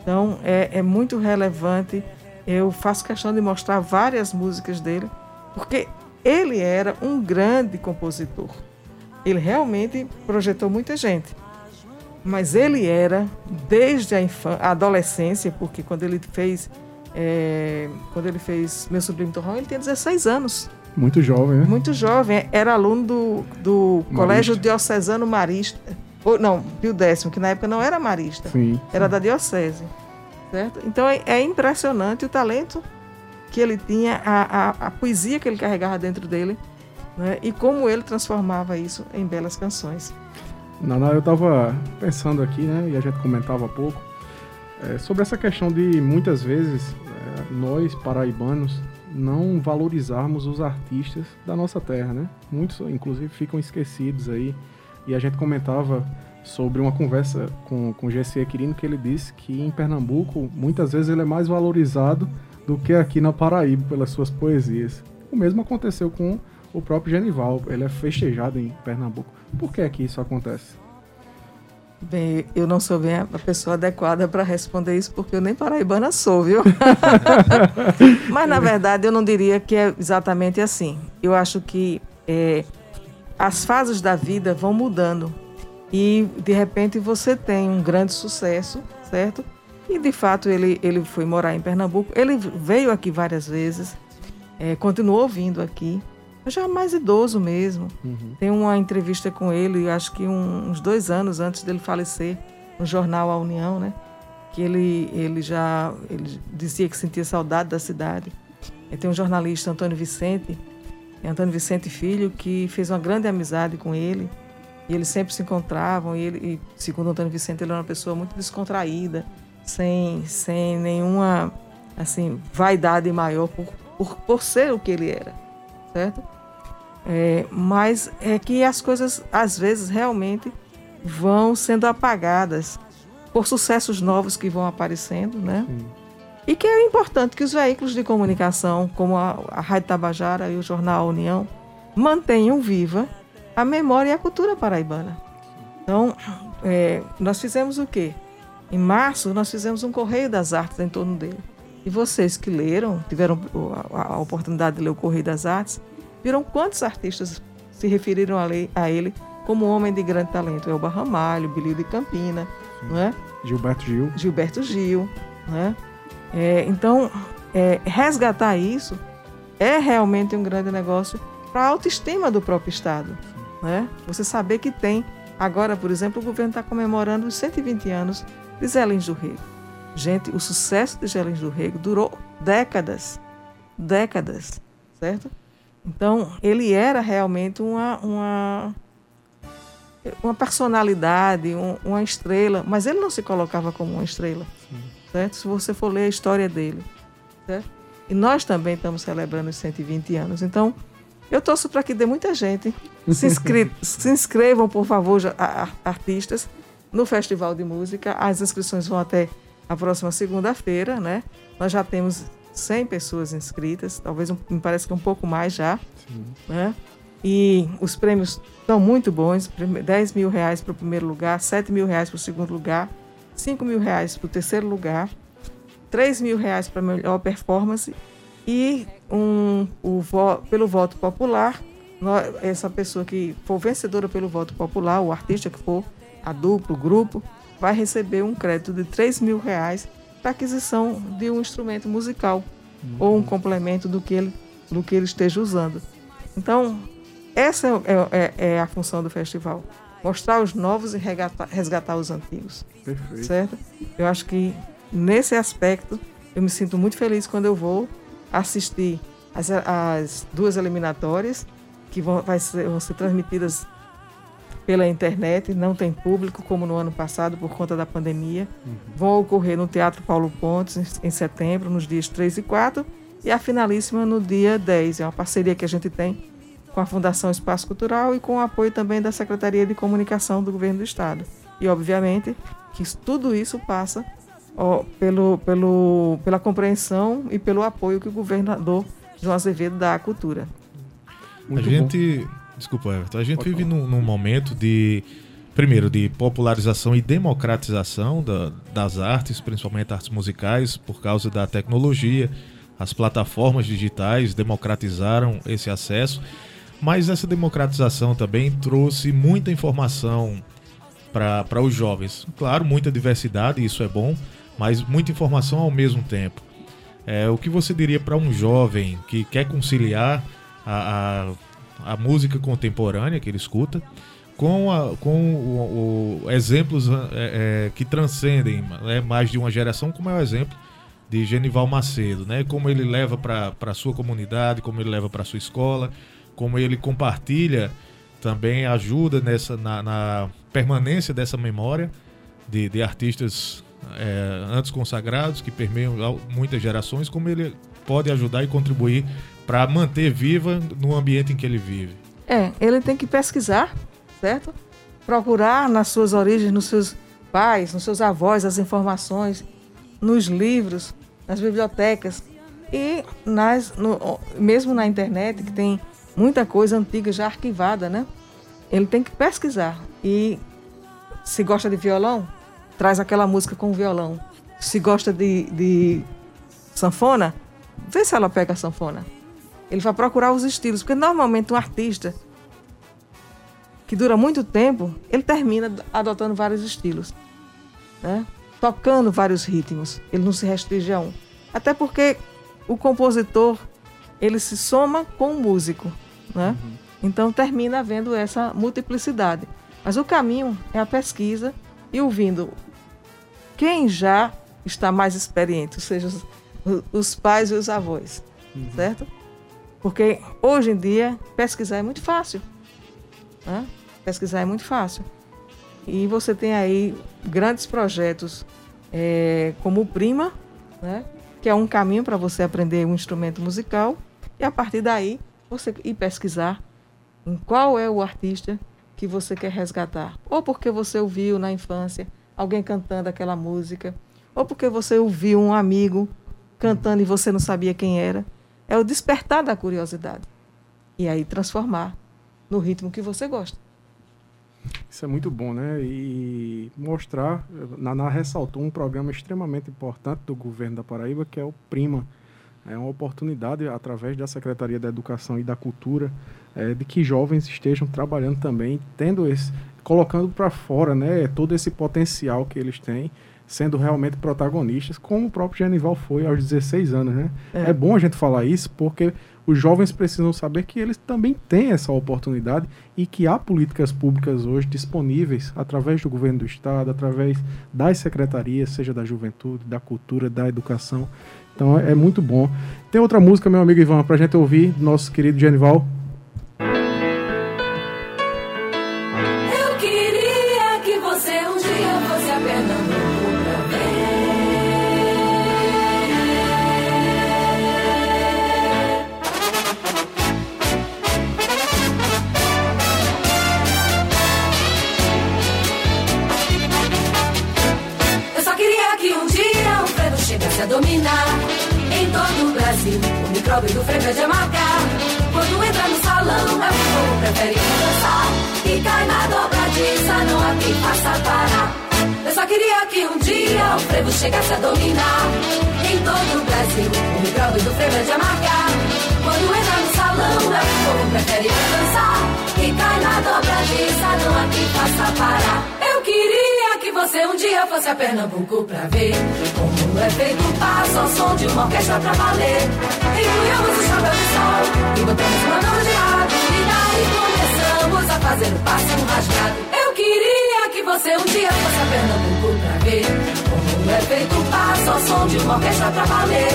D: Então é, é muito relevante. Eu faço questão de mostrar várias músicas dele, porque ele era um grande compositor. Ele realmente projetou muita gente. Mas ele era, desde a, a adolescência, porque quando ele fez é, quando ele fez Meu Sublime Torrão, ele tinha 16 anos.
A: Muito jovem, né?
D: Muito jovem. Era aluno do, do Colégio Diocesano Marista ou, não, Pio Décimo, que na época não era marista, sim, era da diocese. Certo? Então é, é, impressionante o talento que ele tinha, a, a, a poesia que ele carregava dentro dele né? e como ele transformava isso em belas canções.
A: Naná, eu estava pensando aqui, né, e a gente comentava há pouco, é, sobre essa questão de muitas vezes é, nós, paraibanos, não valorizarmos os artistas da nossa terra, né? Muitos, inclusive, ficam esquecidos aí e a gente comentava sobre uma conversa com, com o Gessi Quirino que ele disse que em Pernambuco muitas vezes ele é mais valorizado do que aqui na Paraíba pelas suas poesias. O mesmo aconteceu com o próprio Genival, ele é festejado em Pernambuco. Por que é que isso acontece?
D: Bem, eu não sou bem a pessoa adequada para responder isso, porque eu nem paraibana sou, viu? [laughs] Mas, na verdade, eu não diria que é exatamente assim. Eu acho que é, as fases da vida vão mudando e de repente você tem um grande sucesso, certo? E de fato ele, ele foi morar em Pernambuco. Ele veio aqui várias vezes, é, continuou vindo aqui, já mais idoso mesmo. Uhum. Tem uma entrevista com ele, acho que uns dois anos antes dele falecer, no jornal A União, né? Que ele, ele já ele dizia que sentia saudade da cidade. E tem um jornalista, Antônio Vicente, é Antônio Vicente Filho, que fez uma grande amizade com ele. E eles sempre se encontravam. E, ele, e segundo Antônio Vicente, ele era uma pessoa muito descontraída, sem, sem nenhuma assim vaidade maior por, por, por ser o que ele era, certo? É, mas é que as coisas, às vezes, realmente vão sendo apagadas por sucessos novos que vão aparecendo, né? Sim. E que é importante que os veículos de comunicação, como a, a Rádio Tabajara e o Jornal União, mantenham viva a memória e a cultura paraibana. Então, é, nós fizemos o quê? Em março, nós fizemos um Correio das Artes em torno dele. E vocês que leram, tiveram a, a oportunidade de ler o Correio das Artes, viram quantos artistas se referiram a, ele como homem de grande talento. Elba Ramalho, Bilio de Campina, não é?
A: Gilberto Gil.
D: Gilberto Gil, né? É, então, é, resgatar isso é realmente um grande negócio para a autoestima do próprio Estado. Né? Você saber que tem. Agora, por exemplo, o governo está comemorando os 120 anos de Zé Lins do Rego. Gente, o sucesso de Zé Lins do Rego durou décadas. Décadas, certo? Então, ele era realmente uma, uma, uma personalidade, um, uma estrela, mas ele não se colocava como uma estrela, certo? Se você for ler a história dele, certo? E nós também estamos celebrando os 120 anos. Então, eu torço para que dê muita gente. Se, inscre [laughs] se inscrevam, por favor, artistas, no Festival de Música. As inscrições vão até a próxima segunda-feira, né? Nós já temos 100 pessoas inscritas, talvez um, me parece que um pouco mais já. Sim. Né? E os prêmios estão muito bons: 10 mil reais para o primeiro lugar, 7 mil reais para o segundo lugar, 5 mil reais para o terceiro lugar, 3 mil reais para a melhor performance e um, o, pelo voto popular, essa pessoa que for vencedora pelo voto popular, o artista que for, a dupla, o grupo, vai receber um crédito de 3 mil reais para aquisição de um instrumento musical uhum. ou um complemento do que ele, do que ele esteja usando. Então, essa é, é, é a função do festival. Mostrar os novos e resgatar, resgatar os antigos. Perfeito. Certo? Eu acho que nesse aspecto eu me sinto muito feliz quando eu vou assistir as, as duas eliminatórias que vão, vai ser, vão ser transmitidas pela internet, não tem público, como no ano passado, por conta da pandemia. Uhum. Vão ocorrer no Teatro Paulo Pontes, em setembro, nos dias 3 e 4, e a finalíssima no dia 10. É uma parceria que a gente tem com a Fundação Espaço Cultural e com o apoio também da Secretaria de Comunicação do Governo do Estado. E, obviamente, que tudo isso passa ó, pelo, pelo, pela compreensão e pelo apoio que o governador João Azevedo dá à cultura.
B: Muito a gente. Desculpa, Everton. A gente Pode vive num, num, momento de. Primeiro, de popularização e democratização da, das artes, principalmente artes musicais, por causa da tecnologia. As plataformas digitais democratizaram esse acesso, mas essa democratização também trouxe muita informação para os jovens. Claro, muita diversidade, isso é bom, mas muita informação ao mesmo tempo. É, o que você diria para um jovem que quer conciliar a, a a música contemporânea que ele escuta, com, a, com o, o, exemplos é, é, que transcendem é, mais de uma geração, como é o exemplo de Genival Macedo, né? Como ele leva para sua comunidade, como ele leva para sua escola, como ele compartilha, também ajuda nessa na, na permanência dessa memória de, de artistas é, antes consagrados que permeiam muitas gerações, como ele pode ajudar e contribuir para manter viva no ambiente em que ele vive.
D: É, ele tem que pesquisar, certo? Procurar nas suas origens, nos seus pais, nos seus avós, as informações, nos livros, nas bibliotecas e nas, no, mesmo na internet, que tem muita coisa antiga já arquivada, né? Ele tem que pesquisar. E se gosta de violão, traz aquela música com violão. Se gosta de, de sanfona, vê se ela pega a sanfona. Ele vai procurar os estilos, porque normalmente um artista que dura muito tempo, ele termina adotando vários estilos, né? tocando vários ritmos. Ele não se restringe a um. Até porque o compositor ele se soma com o músico, né? Uhum. Então termina havendo essa multiplicidade. Mas o caminho é a pesquisa e ouvindo quem já está mais experiente, ou seja, os, os pais e os avós, uhum. certo? Porque hoje em dia pesquisar é muito fácil. Né? Pesquisar é muito fácil. E você tem aí grandes projetos é, como o Prima, né? que é um caminho para você aprender um instrumento musical e a partir daí você ir pesquisar em qual é o artista que você quer resgatar. Ou porque você ouviu na infância alguém cantando aquela música, ou porque você ouviu um amigo cantando e você não sabia quem era é o despertar da curiosidade. E aí transformar no ritmo que você gosta.
A: Isso é muito bom, né? E mostrar, Naná ressaltou um programa extremamente importante do governo da Paraíba, que é o Prima. É uma oportunidade, através da Secretaria da Educação e da Cultura, é, de que jovens estejam trabalhando também, tendo esse, colocando para fora, né, todo esse potencial que eles têm sendo realmente protagonistas, como o próprio Genival foi aos 16 anos, né? É. é bom a gente falar isso porque os jovens precisam saber que eles também têm essa oportunidade e que há políticas públicas hoje disponíveis através do governo do estado, através das secretarias, seja da juventude, da cultura, da educação. Então é, é muito bom. Tem outra música, meu amigo Ivan, pra gente ouvir, nosso querido Genival.
I: Micróbio do é de marcar. Quando entra no salão, é o povo dançar. E cai na dobradiça, não há quem faça parar. Eu só queria que um dia o frevo chegasse a dominar. Em todo o Brasil, o micróbio do frevo é de marcar. Quando entra no salão, é o povo dançar. E cai na dobradiça, não há quem faça parar. Eu queria que você um dia fosse a Pernambuco pra ver como é feito passo ao som de uma orquestra pra valer. Empunhamos o chapéu de sol e botamos uma mão de lado. E daí começamos a fazer o passo rasgado. Eu queria que você um dia fosse a Pernambuco pra ver como é feito passo ao som de uma orquestra pra valer.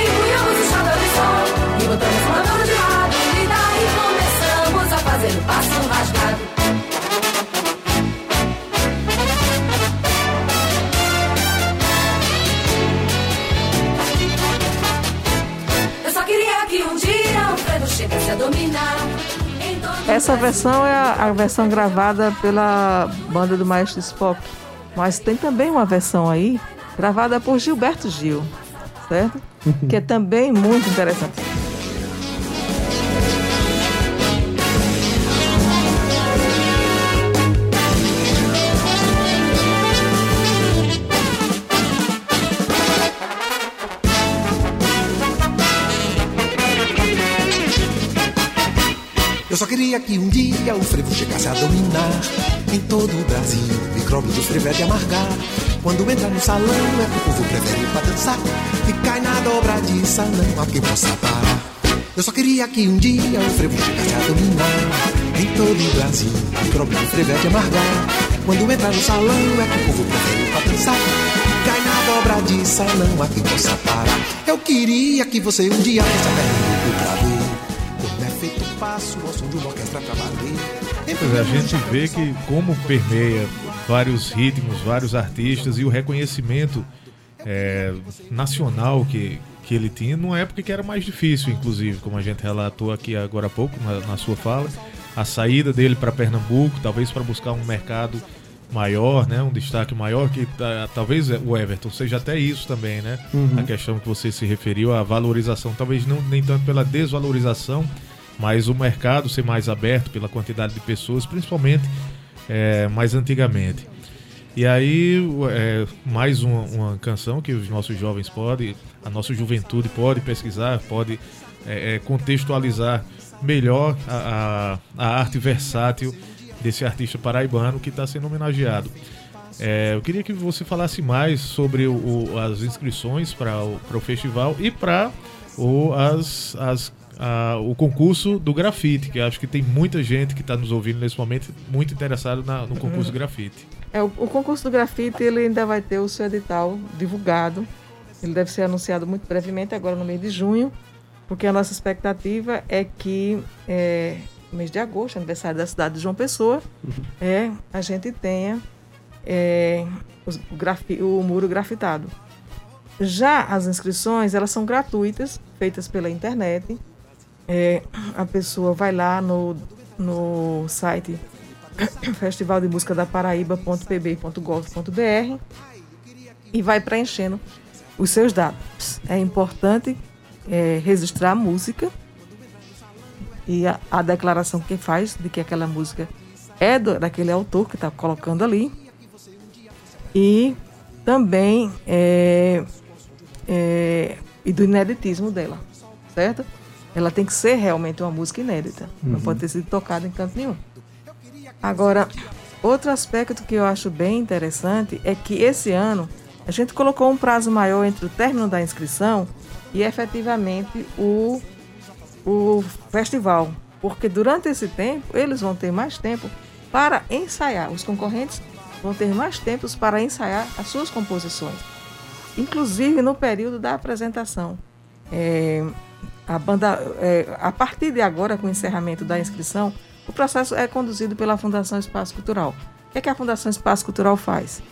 I: Empunhamos o chapéu de sol e botamos uma mão de lado. E daí começamos a fazer o passo rasgado.
D: Essa versão é a, a, versão gravada pela banda do Maestro Spock. Mas tem também uma versão aí gravada por Gilberto Gil, certo? [laughs] que é também muito interessante.
J: Só queria que um dia o frevo chegasse a dominar em todo o Brasil. O micróbio do frevo é de amargar. Quando entra no salão é que o povo prefere pra dançar. E cai na dobradiça, não há quem possa parar. Eu só queria que um dia o frevo chegasse a dominar em todo o Brasil. O micróbio do frevo é de amargar. Quando entra no salão é que o povo prefere pra dançar. E cai na dobradiça, não há quem possa parar. Eu queria que você um dia fosse a pra ver passo ao som de uma orquestra pra
B: Pois é, a gente vê que como permeia vários ritmos, vários artistas e o reconhecimento é, nacional que, que ele tinha numa época que era mais difícil, inclusive, como a gente relatou aqui agora há pouco na, na sua fala, a saída dele para Pernambuco, talvez para buscar um mercado maior, né, um destaque maior que tá, talvez o Everton seja até isso também, né? Uhum. A questão que você se referiu a valorização, talvez não nem tanto pela desvalorização mas o mercado ser mais aberto pela quantidade de pessoas, principalmente é, mais antigamente. E aí, é, mais uma, uma, canção que os nossos jovens podem, a nossa juventude pode pesquisar, pode é, é contextualizar melhor a, a, a, arte versátil desse artista paraibano que está sendo homenageado. É, eu queria que você falasse mais sobre o, as inscrições para o, o festival e para as, as o concurso do grafite, que acho que tem muita gente que está nos ouvindo nesse momento muito interessado na, no concurso do grafite.
D: É, o, o, concurso do grafite ele ainda vai ter o seu edital divulgado. Ele deve ser anunciado muito brevemente, agora no mês de junho, porque a nossa expectativa é que é, no mês de agosto, aniversário da cidade de João Pessoa, uhum. é, a gente tenha é, o, grafi, o muro grafitado. Já as inscrições, elas são gratuitas, feitas pela internet é, a pessoa vai lá no, no site [coughs] festival de música da paraíba.pb.gov.br e vai preenchendo os seus dados. É importante é, registrar a música e a, a, declaração que faz de que aquela música é do, daquele autor que está colocando ali. E também é, é, e do ineditismo dela, certo? Ela tem que ser realmente uma música inédita. Uhum. Não pode ter sido tocada em canto nenhum. Agora, outro aspecto que eu acho bem interessante é que esse ano A gente colocou um prazo maior entre o término da inscrição e efetivamente o, o festival, porque durante esse tempo eles vão ter mais tempo para ensaiar. Os concorrentes vão ter mais tempos para ensaiar as suas composições, inclusive no período da apresentação. É, a banda, é, a partir de agora, com o encerramento da inscrição, o processo é conduzido pela Fundação Espaço Cultural. O que, é que a Fundação Espaço Cultural faz?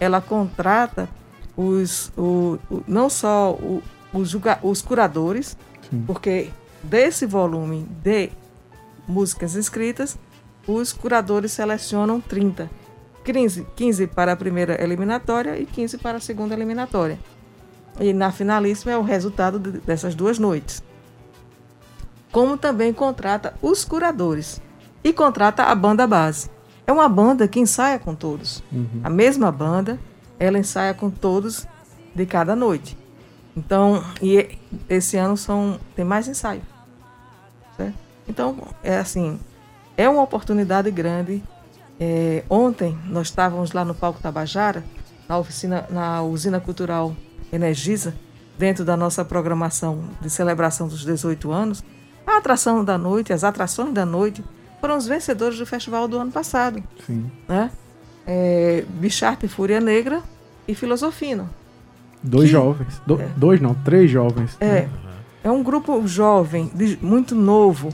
D: Ela contrata os, o, o não só o, os, julga, os curadores, Sim. porque desse volume de músicas escritas, os curadores selecionam 30. 15, 15 para a primeira eliminatória e 15 para a segunda eliminatória. E na finalíssima é o resultado de, dessas duas noites. Como também contrata os curadores e contrata a banda base. É uma banda que ensaia com todos. Uhum. A mesma banda, ela ensaia com todos de cada noite. Então, e esse ano são tem mais ensaio. Certo? Então, é assim, é uma oportunidade grande. É, ontem nós estávamos lá no Palco Tabajara, na oficina, na usina cultural Energisa, dentro da nossa programação de celebração dos 18 anos. A atração da noite, as atrações da noite foram os vencedores do festival do ano passado.
A: Sim.
D: Né? É, Fúria Negra e Filosofino.
A: Dois que, jovens. Do, é, dois não, três jovens.
D: É. É um grupo jovem, de, muito novo,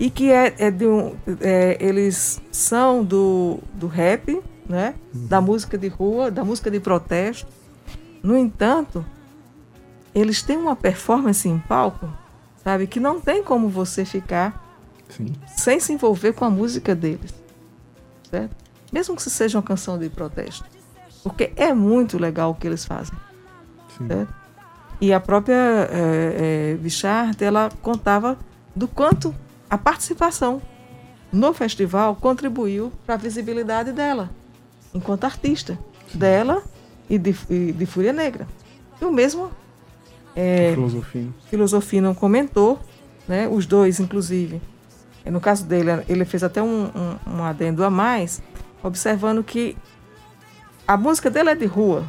D: e que é, é de um, é, eles são do, do rap, né? Uhum. Da música de rua, da música de protesto. No entanto, eles têm uma performance em palco, sabe, que não tem como você ficar Sim. sem se envolver com a música deles, certo? Mesmo que seja uma canção de protesto, porque é muito legal o que eles fazem, certo? E a própria é, é, Bichard, ela contava do quanto a participação no festival contribuiu para a visibilidade dela, enquanto artista, dela e de, e de Fúria Negra. E o mesmo é,
A: Filosofino.
D: Filosofino comentou, né, os dois, inclusive. No caso dele, ele fez até um, um, um adendo a mais, observando que a música dele é de rua.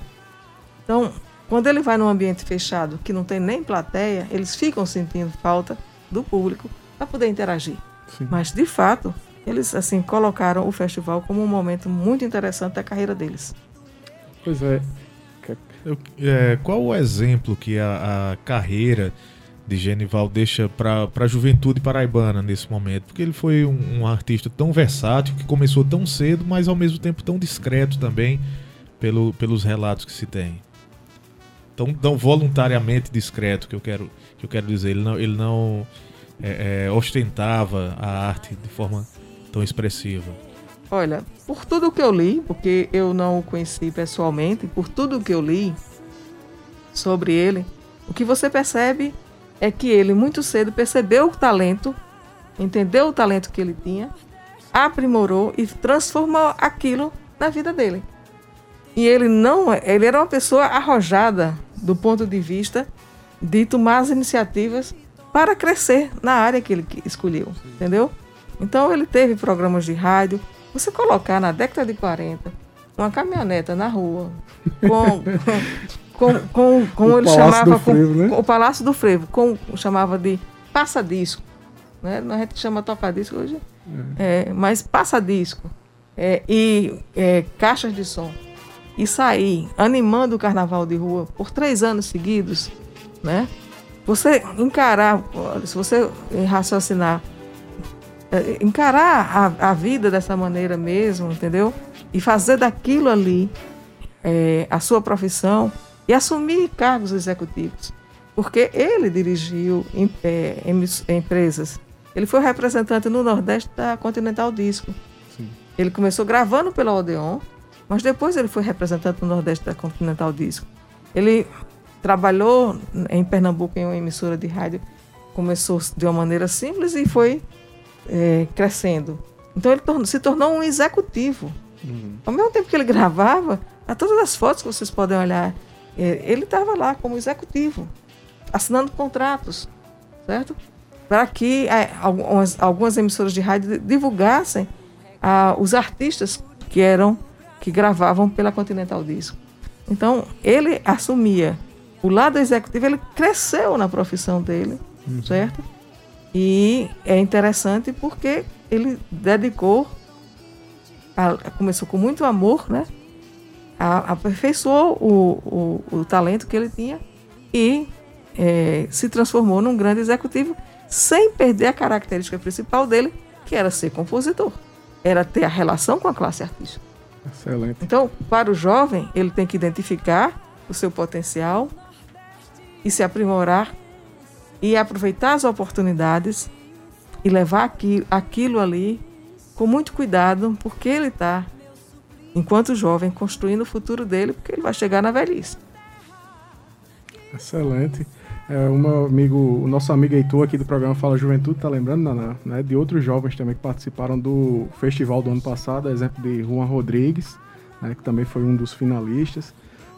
D: Então, quando ele vai num ambiente fechado, que não tem nem plateia, eles ficam sentindo falta do público para poder interagir. Sim. Mas, de fato, eles assim colocaram o festival como um momento muito interessante da carreira deles.
A: Pois é.
B: Eu, é qual o exemplo que a, a carreira de Genival deixa para a juventude paraibana nesse momento? Porque ele foi um, um, artista tão versátil, que começou tão cedo, mas ao mesmo tempo tão discreto também, pelo, pelos relatos que se tem. Tão, tão voluntariamente discreto, que eu quero, que eu quero dizer. Ele não, ele não é, é, ostentava a arte de forma tão expressiva?
D: Olha, por tudo que eu li, porque eu não o conheci pessoalmente, por tudo que eu li sobre ele, o que você percebe é que ele muito cedo percebeu o talento, entendeu o talento que ele tinha, aprimorou e transformou aquilo na vida dele. E ele não, ele era uma pessoa arrojada do ponto de vista de tomar as iniciativas para crescer na área que ele escolheu, entendeu? Então ele teve programas de rádio. Você colocar na década de 40 uma caminhoneta na rua com com, com, com ele chamava
A: frevo, com,
D: né? o Palácio do Frevo, com chamava de passa-disco, né? A gente chama toca-disco hoje, é. É, mas passa-disco é, e é, caixas de som e sair animando o carnaval de rua por três anos seguidos, né? Você encarar, se você raciocinar, encarar a, a vida dessa maneira mesmo, entendeu? E fazer daquilo ali é, a sua profissão e assumir cargos executivos. Porque ele dirigiu em, é, em, empresas. Ele foi representante no Nordeste da Continental Disco. Sim. Ele começou gravando pela Odeon, mas depois ele foi representante no Nordeste da Continental Disco. Ele trabalhou em Pernambuco em uma emissora de rádio, começou de uma maneira simples e foi é, crescendo. Então ele tornou, se tornou um executivo. Uhum. Ao mesmo tempo que ele gravava, a todas as fotos que vocês podem olhar, é, ele estava lá como executivo, assinando contratos, certo? Para que é, algumas, algumas, emissoras de rádio divulgassem ah, os artistas que eram que gravavam pela Continental Disco. Então, ele assumia o lado executivo, ele cresceu na profissão dele, uhum. certo? E é interessante porque ele dedicou, a, começou com muito amor, né? A, aperfeiçoou o, o, o, talento que ele tinha e é, se transformou num grande executivo sem perder a característica principal dele, que era ser compositor, era ter a relação com a classe artística.
A: Excelente.
D: Então, para o jovem, ele tem que identificar o seu potencial e se aprimorar e aproveitar as oportunidades e levar aqui, aquilo ali com muito cuidado, porque ele está, enquanto jovem, construindo o futuro dele, porque ele vai chegar na velhice.
A: Excelente. É, o meu amigo, o nosso amigo Heitor aqui do programa Fala Juventude, tá lembrando, Naná, né, de outros jovens também que participaram do festival do ano passado, exemplo de Juan Rodrigues, né, que também foi um dos finalistas.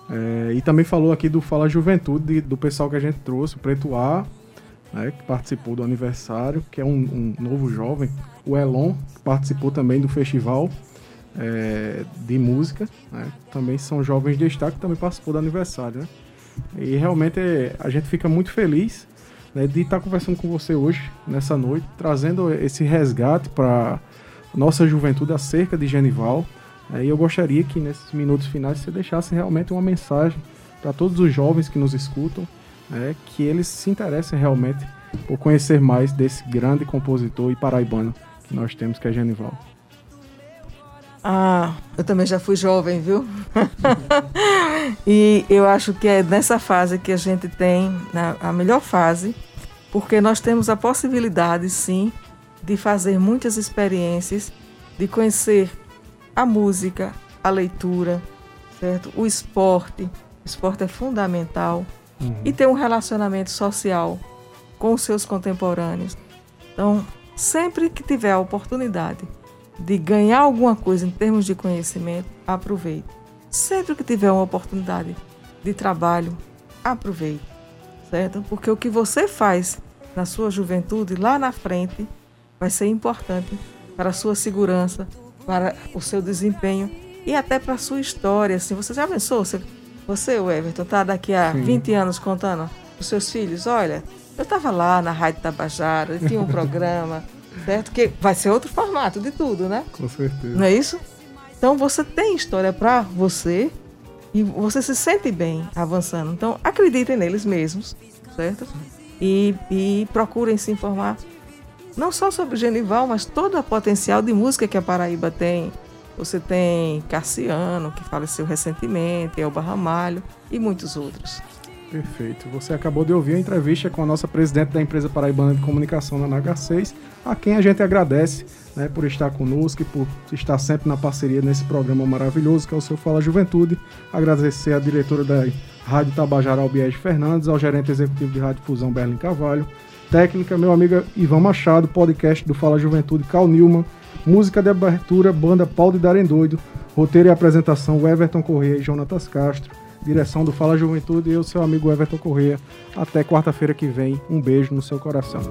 A: É, e também falou aqui do Fala Juventude, do pessoal que a gente trouxe, o Preto A, né, que participou do aniversário, que é um, um novo jovem, o Elon, que participou também do festival é, de música, né, também são jovens de destaque, também participou do aniversário, né? E realmente é, a gente fica muito feliz né, de estar conversando com você hoje, nessa noite, trazendo esse resgate para nossa juventude acerca de Genival. É, e eu gostaria que nesses minutos finais você deixasse realmente uma mensagem para todos os jovens que nos escutam, né, que eles se interessem realmente por conhecer mais desse grande compositor e paraibano que nós temos, que é Genival.
D: Ah, eu também já fui jovem, viu? [laughs] e eu acho que é nessa fase que a gente tem na, a melhor fase, porque nós temos a possibilidade, sim, de fazer muitas experiências, de conhecer a música, a leitura, certo? O esporte. O esporte é fundamental. Uhum. E ter um relacionamento social com os seus contemporâneos. Então, sempre que tiver a oportunidade de ganhar alguma coisa em termos de conhecimento, aproveite. Sempre que tiver uma oportunidade de trabalho, aproveite, certo? Porque o que você faz na sua juventude, lá na frente, vai ser importante para a sua segurança, para o seu desempenho e até para a sua história. Assim, você já pensou? Você, você o Everton, tá daqui a Sim. 20 anos contando os seus filhos, olha, eu estava lá na Rádio Tabajara, tinha um [laughs] programa certo? Que vai ser outro formato de tudo, né?
A: Com certeza.
D: Não é isso? Então você tem história para você e você se sente bem avançando. Então acreditem neles mesmos, certo? E, e procurem se informar não só sobre o Genival, mas todo o potencial de música que a Paraíba tem. Você tem Cassiano, que faleceu recentemente, Elba Ramalho e muitos outros.
A: Perfeito. Você acabou de ouvir a entrevista com a nossa presidente da empresa paraibana de comunicação na NH6, a quem a gente agradece né, por estar conosco e por estar sempre na parceria nesse programa maravilhoso que é o seu Fala Juventude. Agradecer à diretora da Rádio Tabajara, Albiege Fernandes, ao gerente executivo de Rádio Fusão, Berlim Carvalho, técnica, meu amigo Ivan Machado, podcast do Fala Juventude, Cal Nilman, música de abertura, banda Paulo de Darem Doido, roteiro e apresentação, Everton Corrêa e Jonatas Castro direção do Fala Juventude e eu, seu amigo Everton Corrêa. Até quarta-feira que vem. Um beijo no seu coração.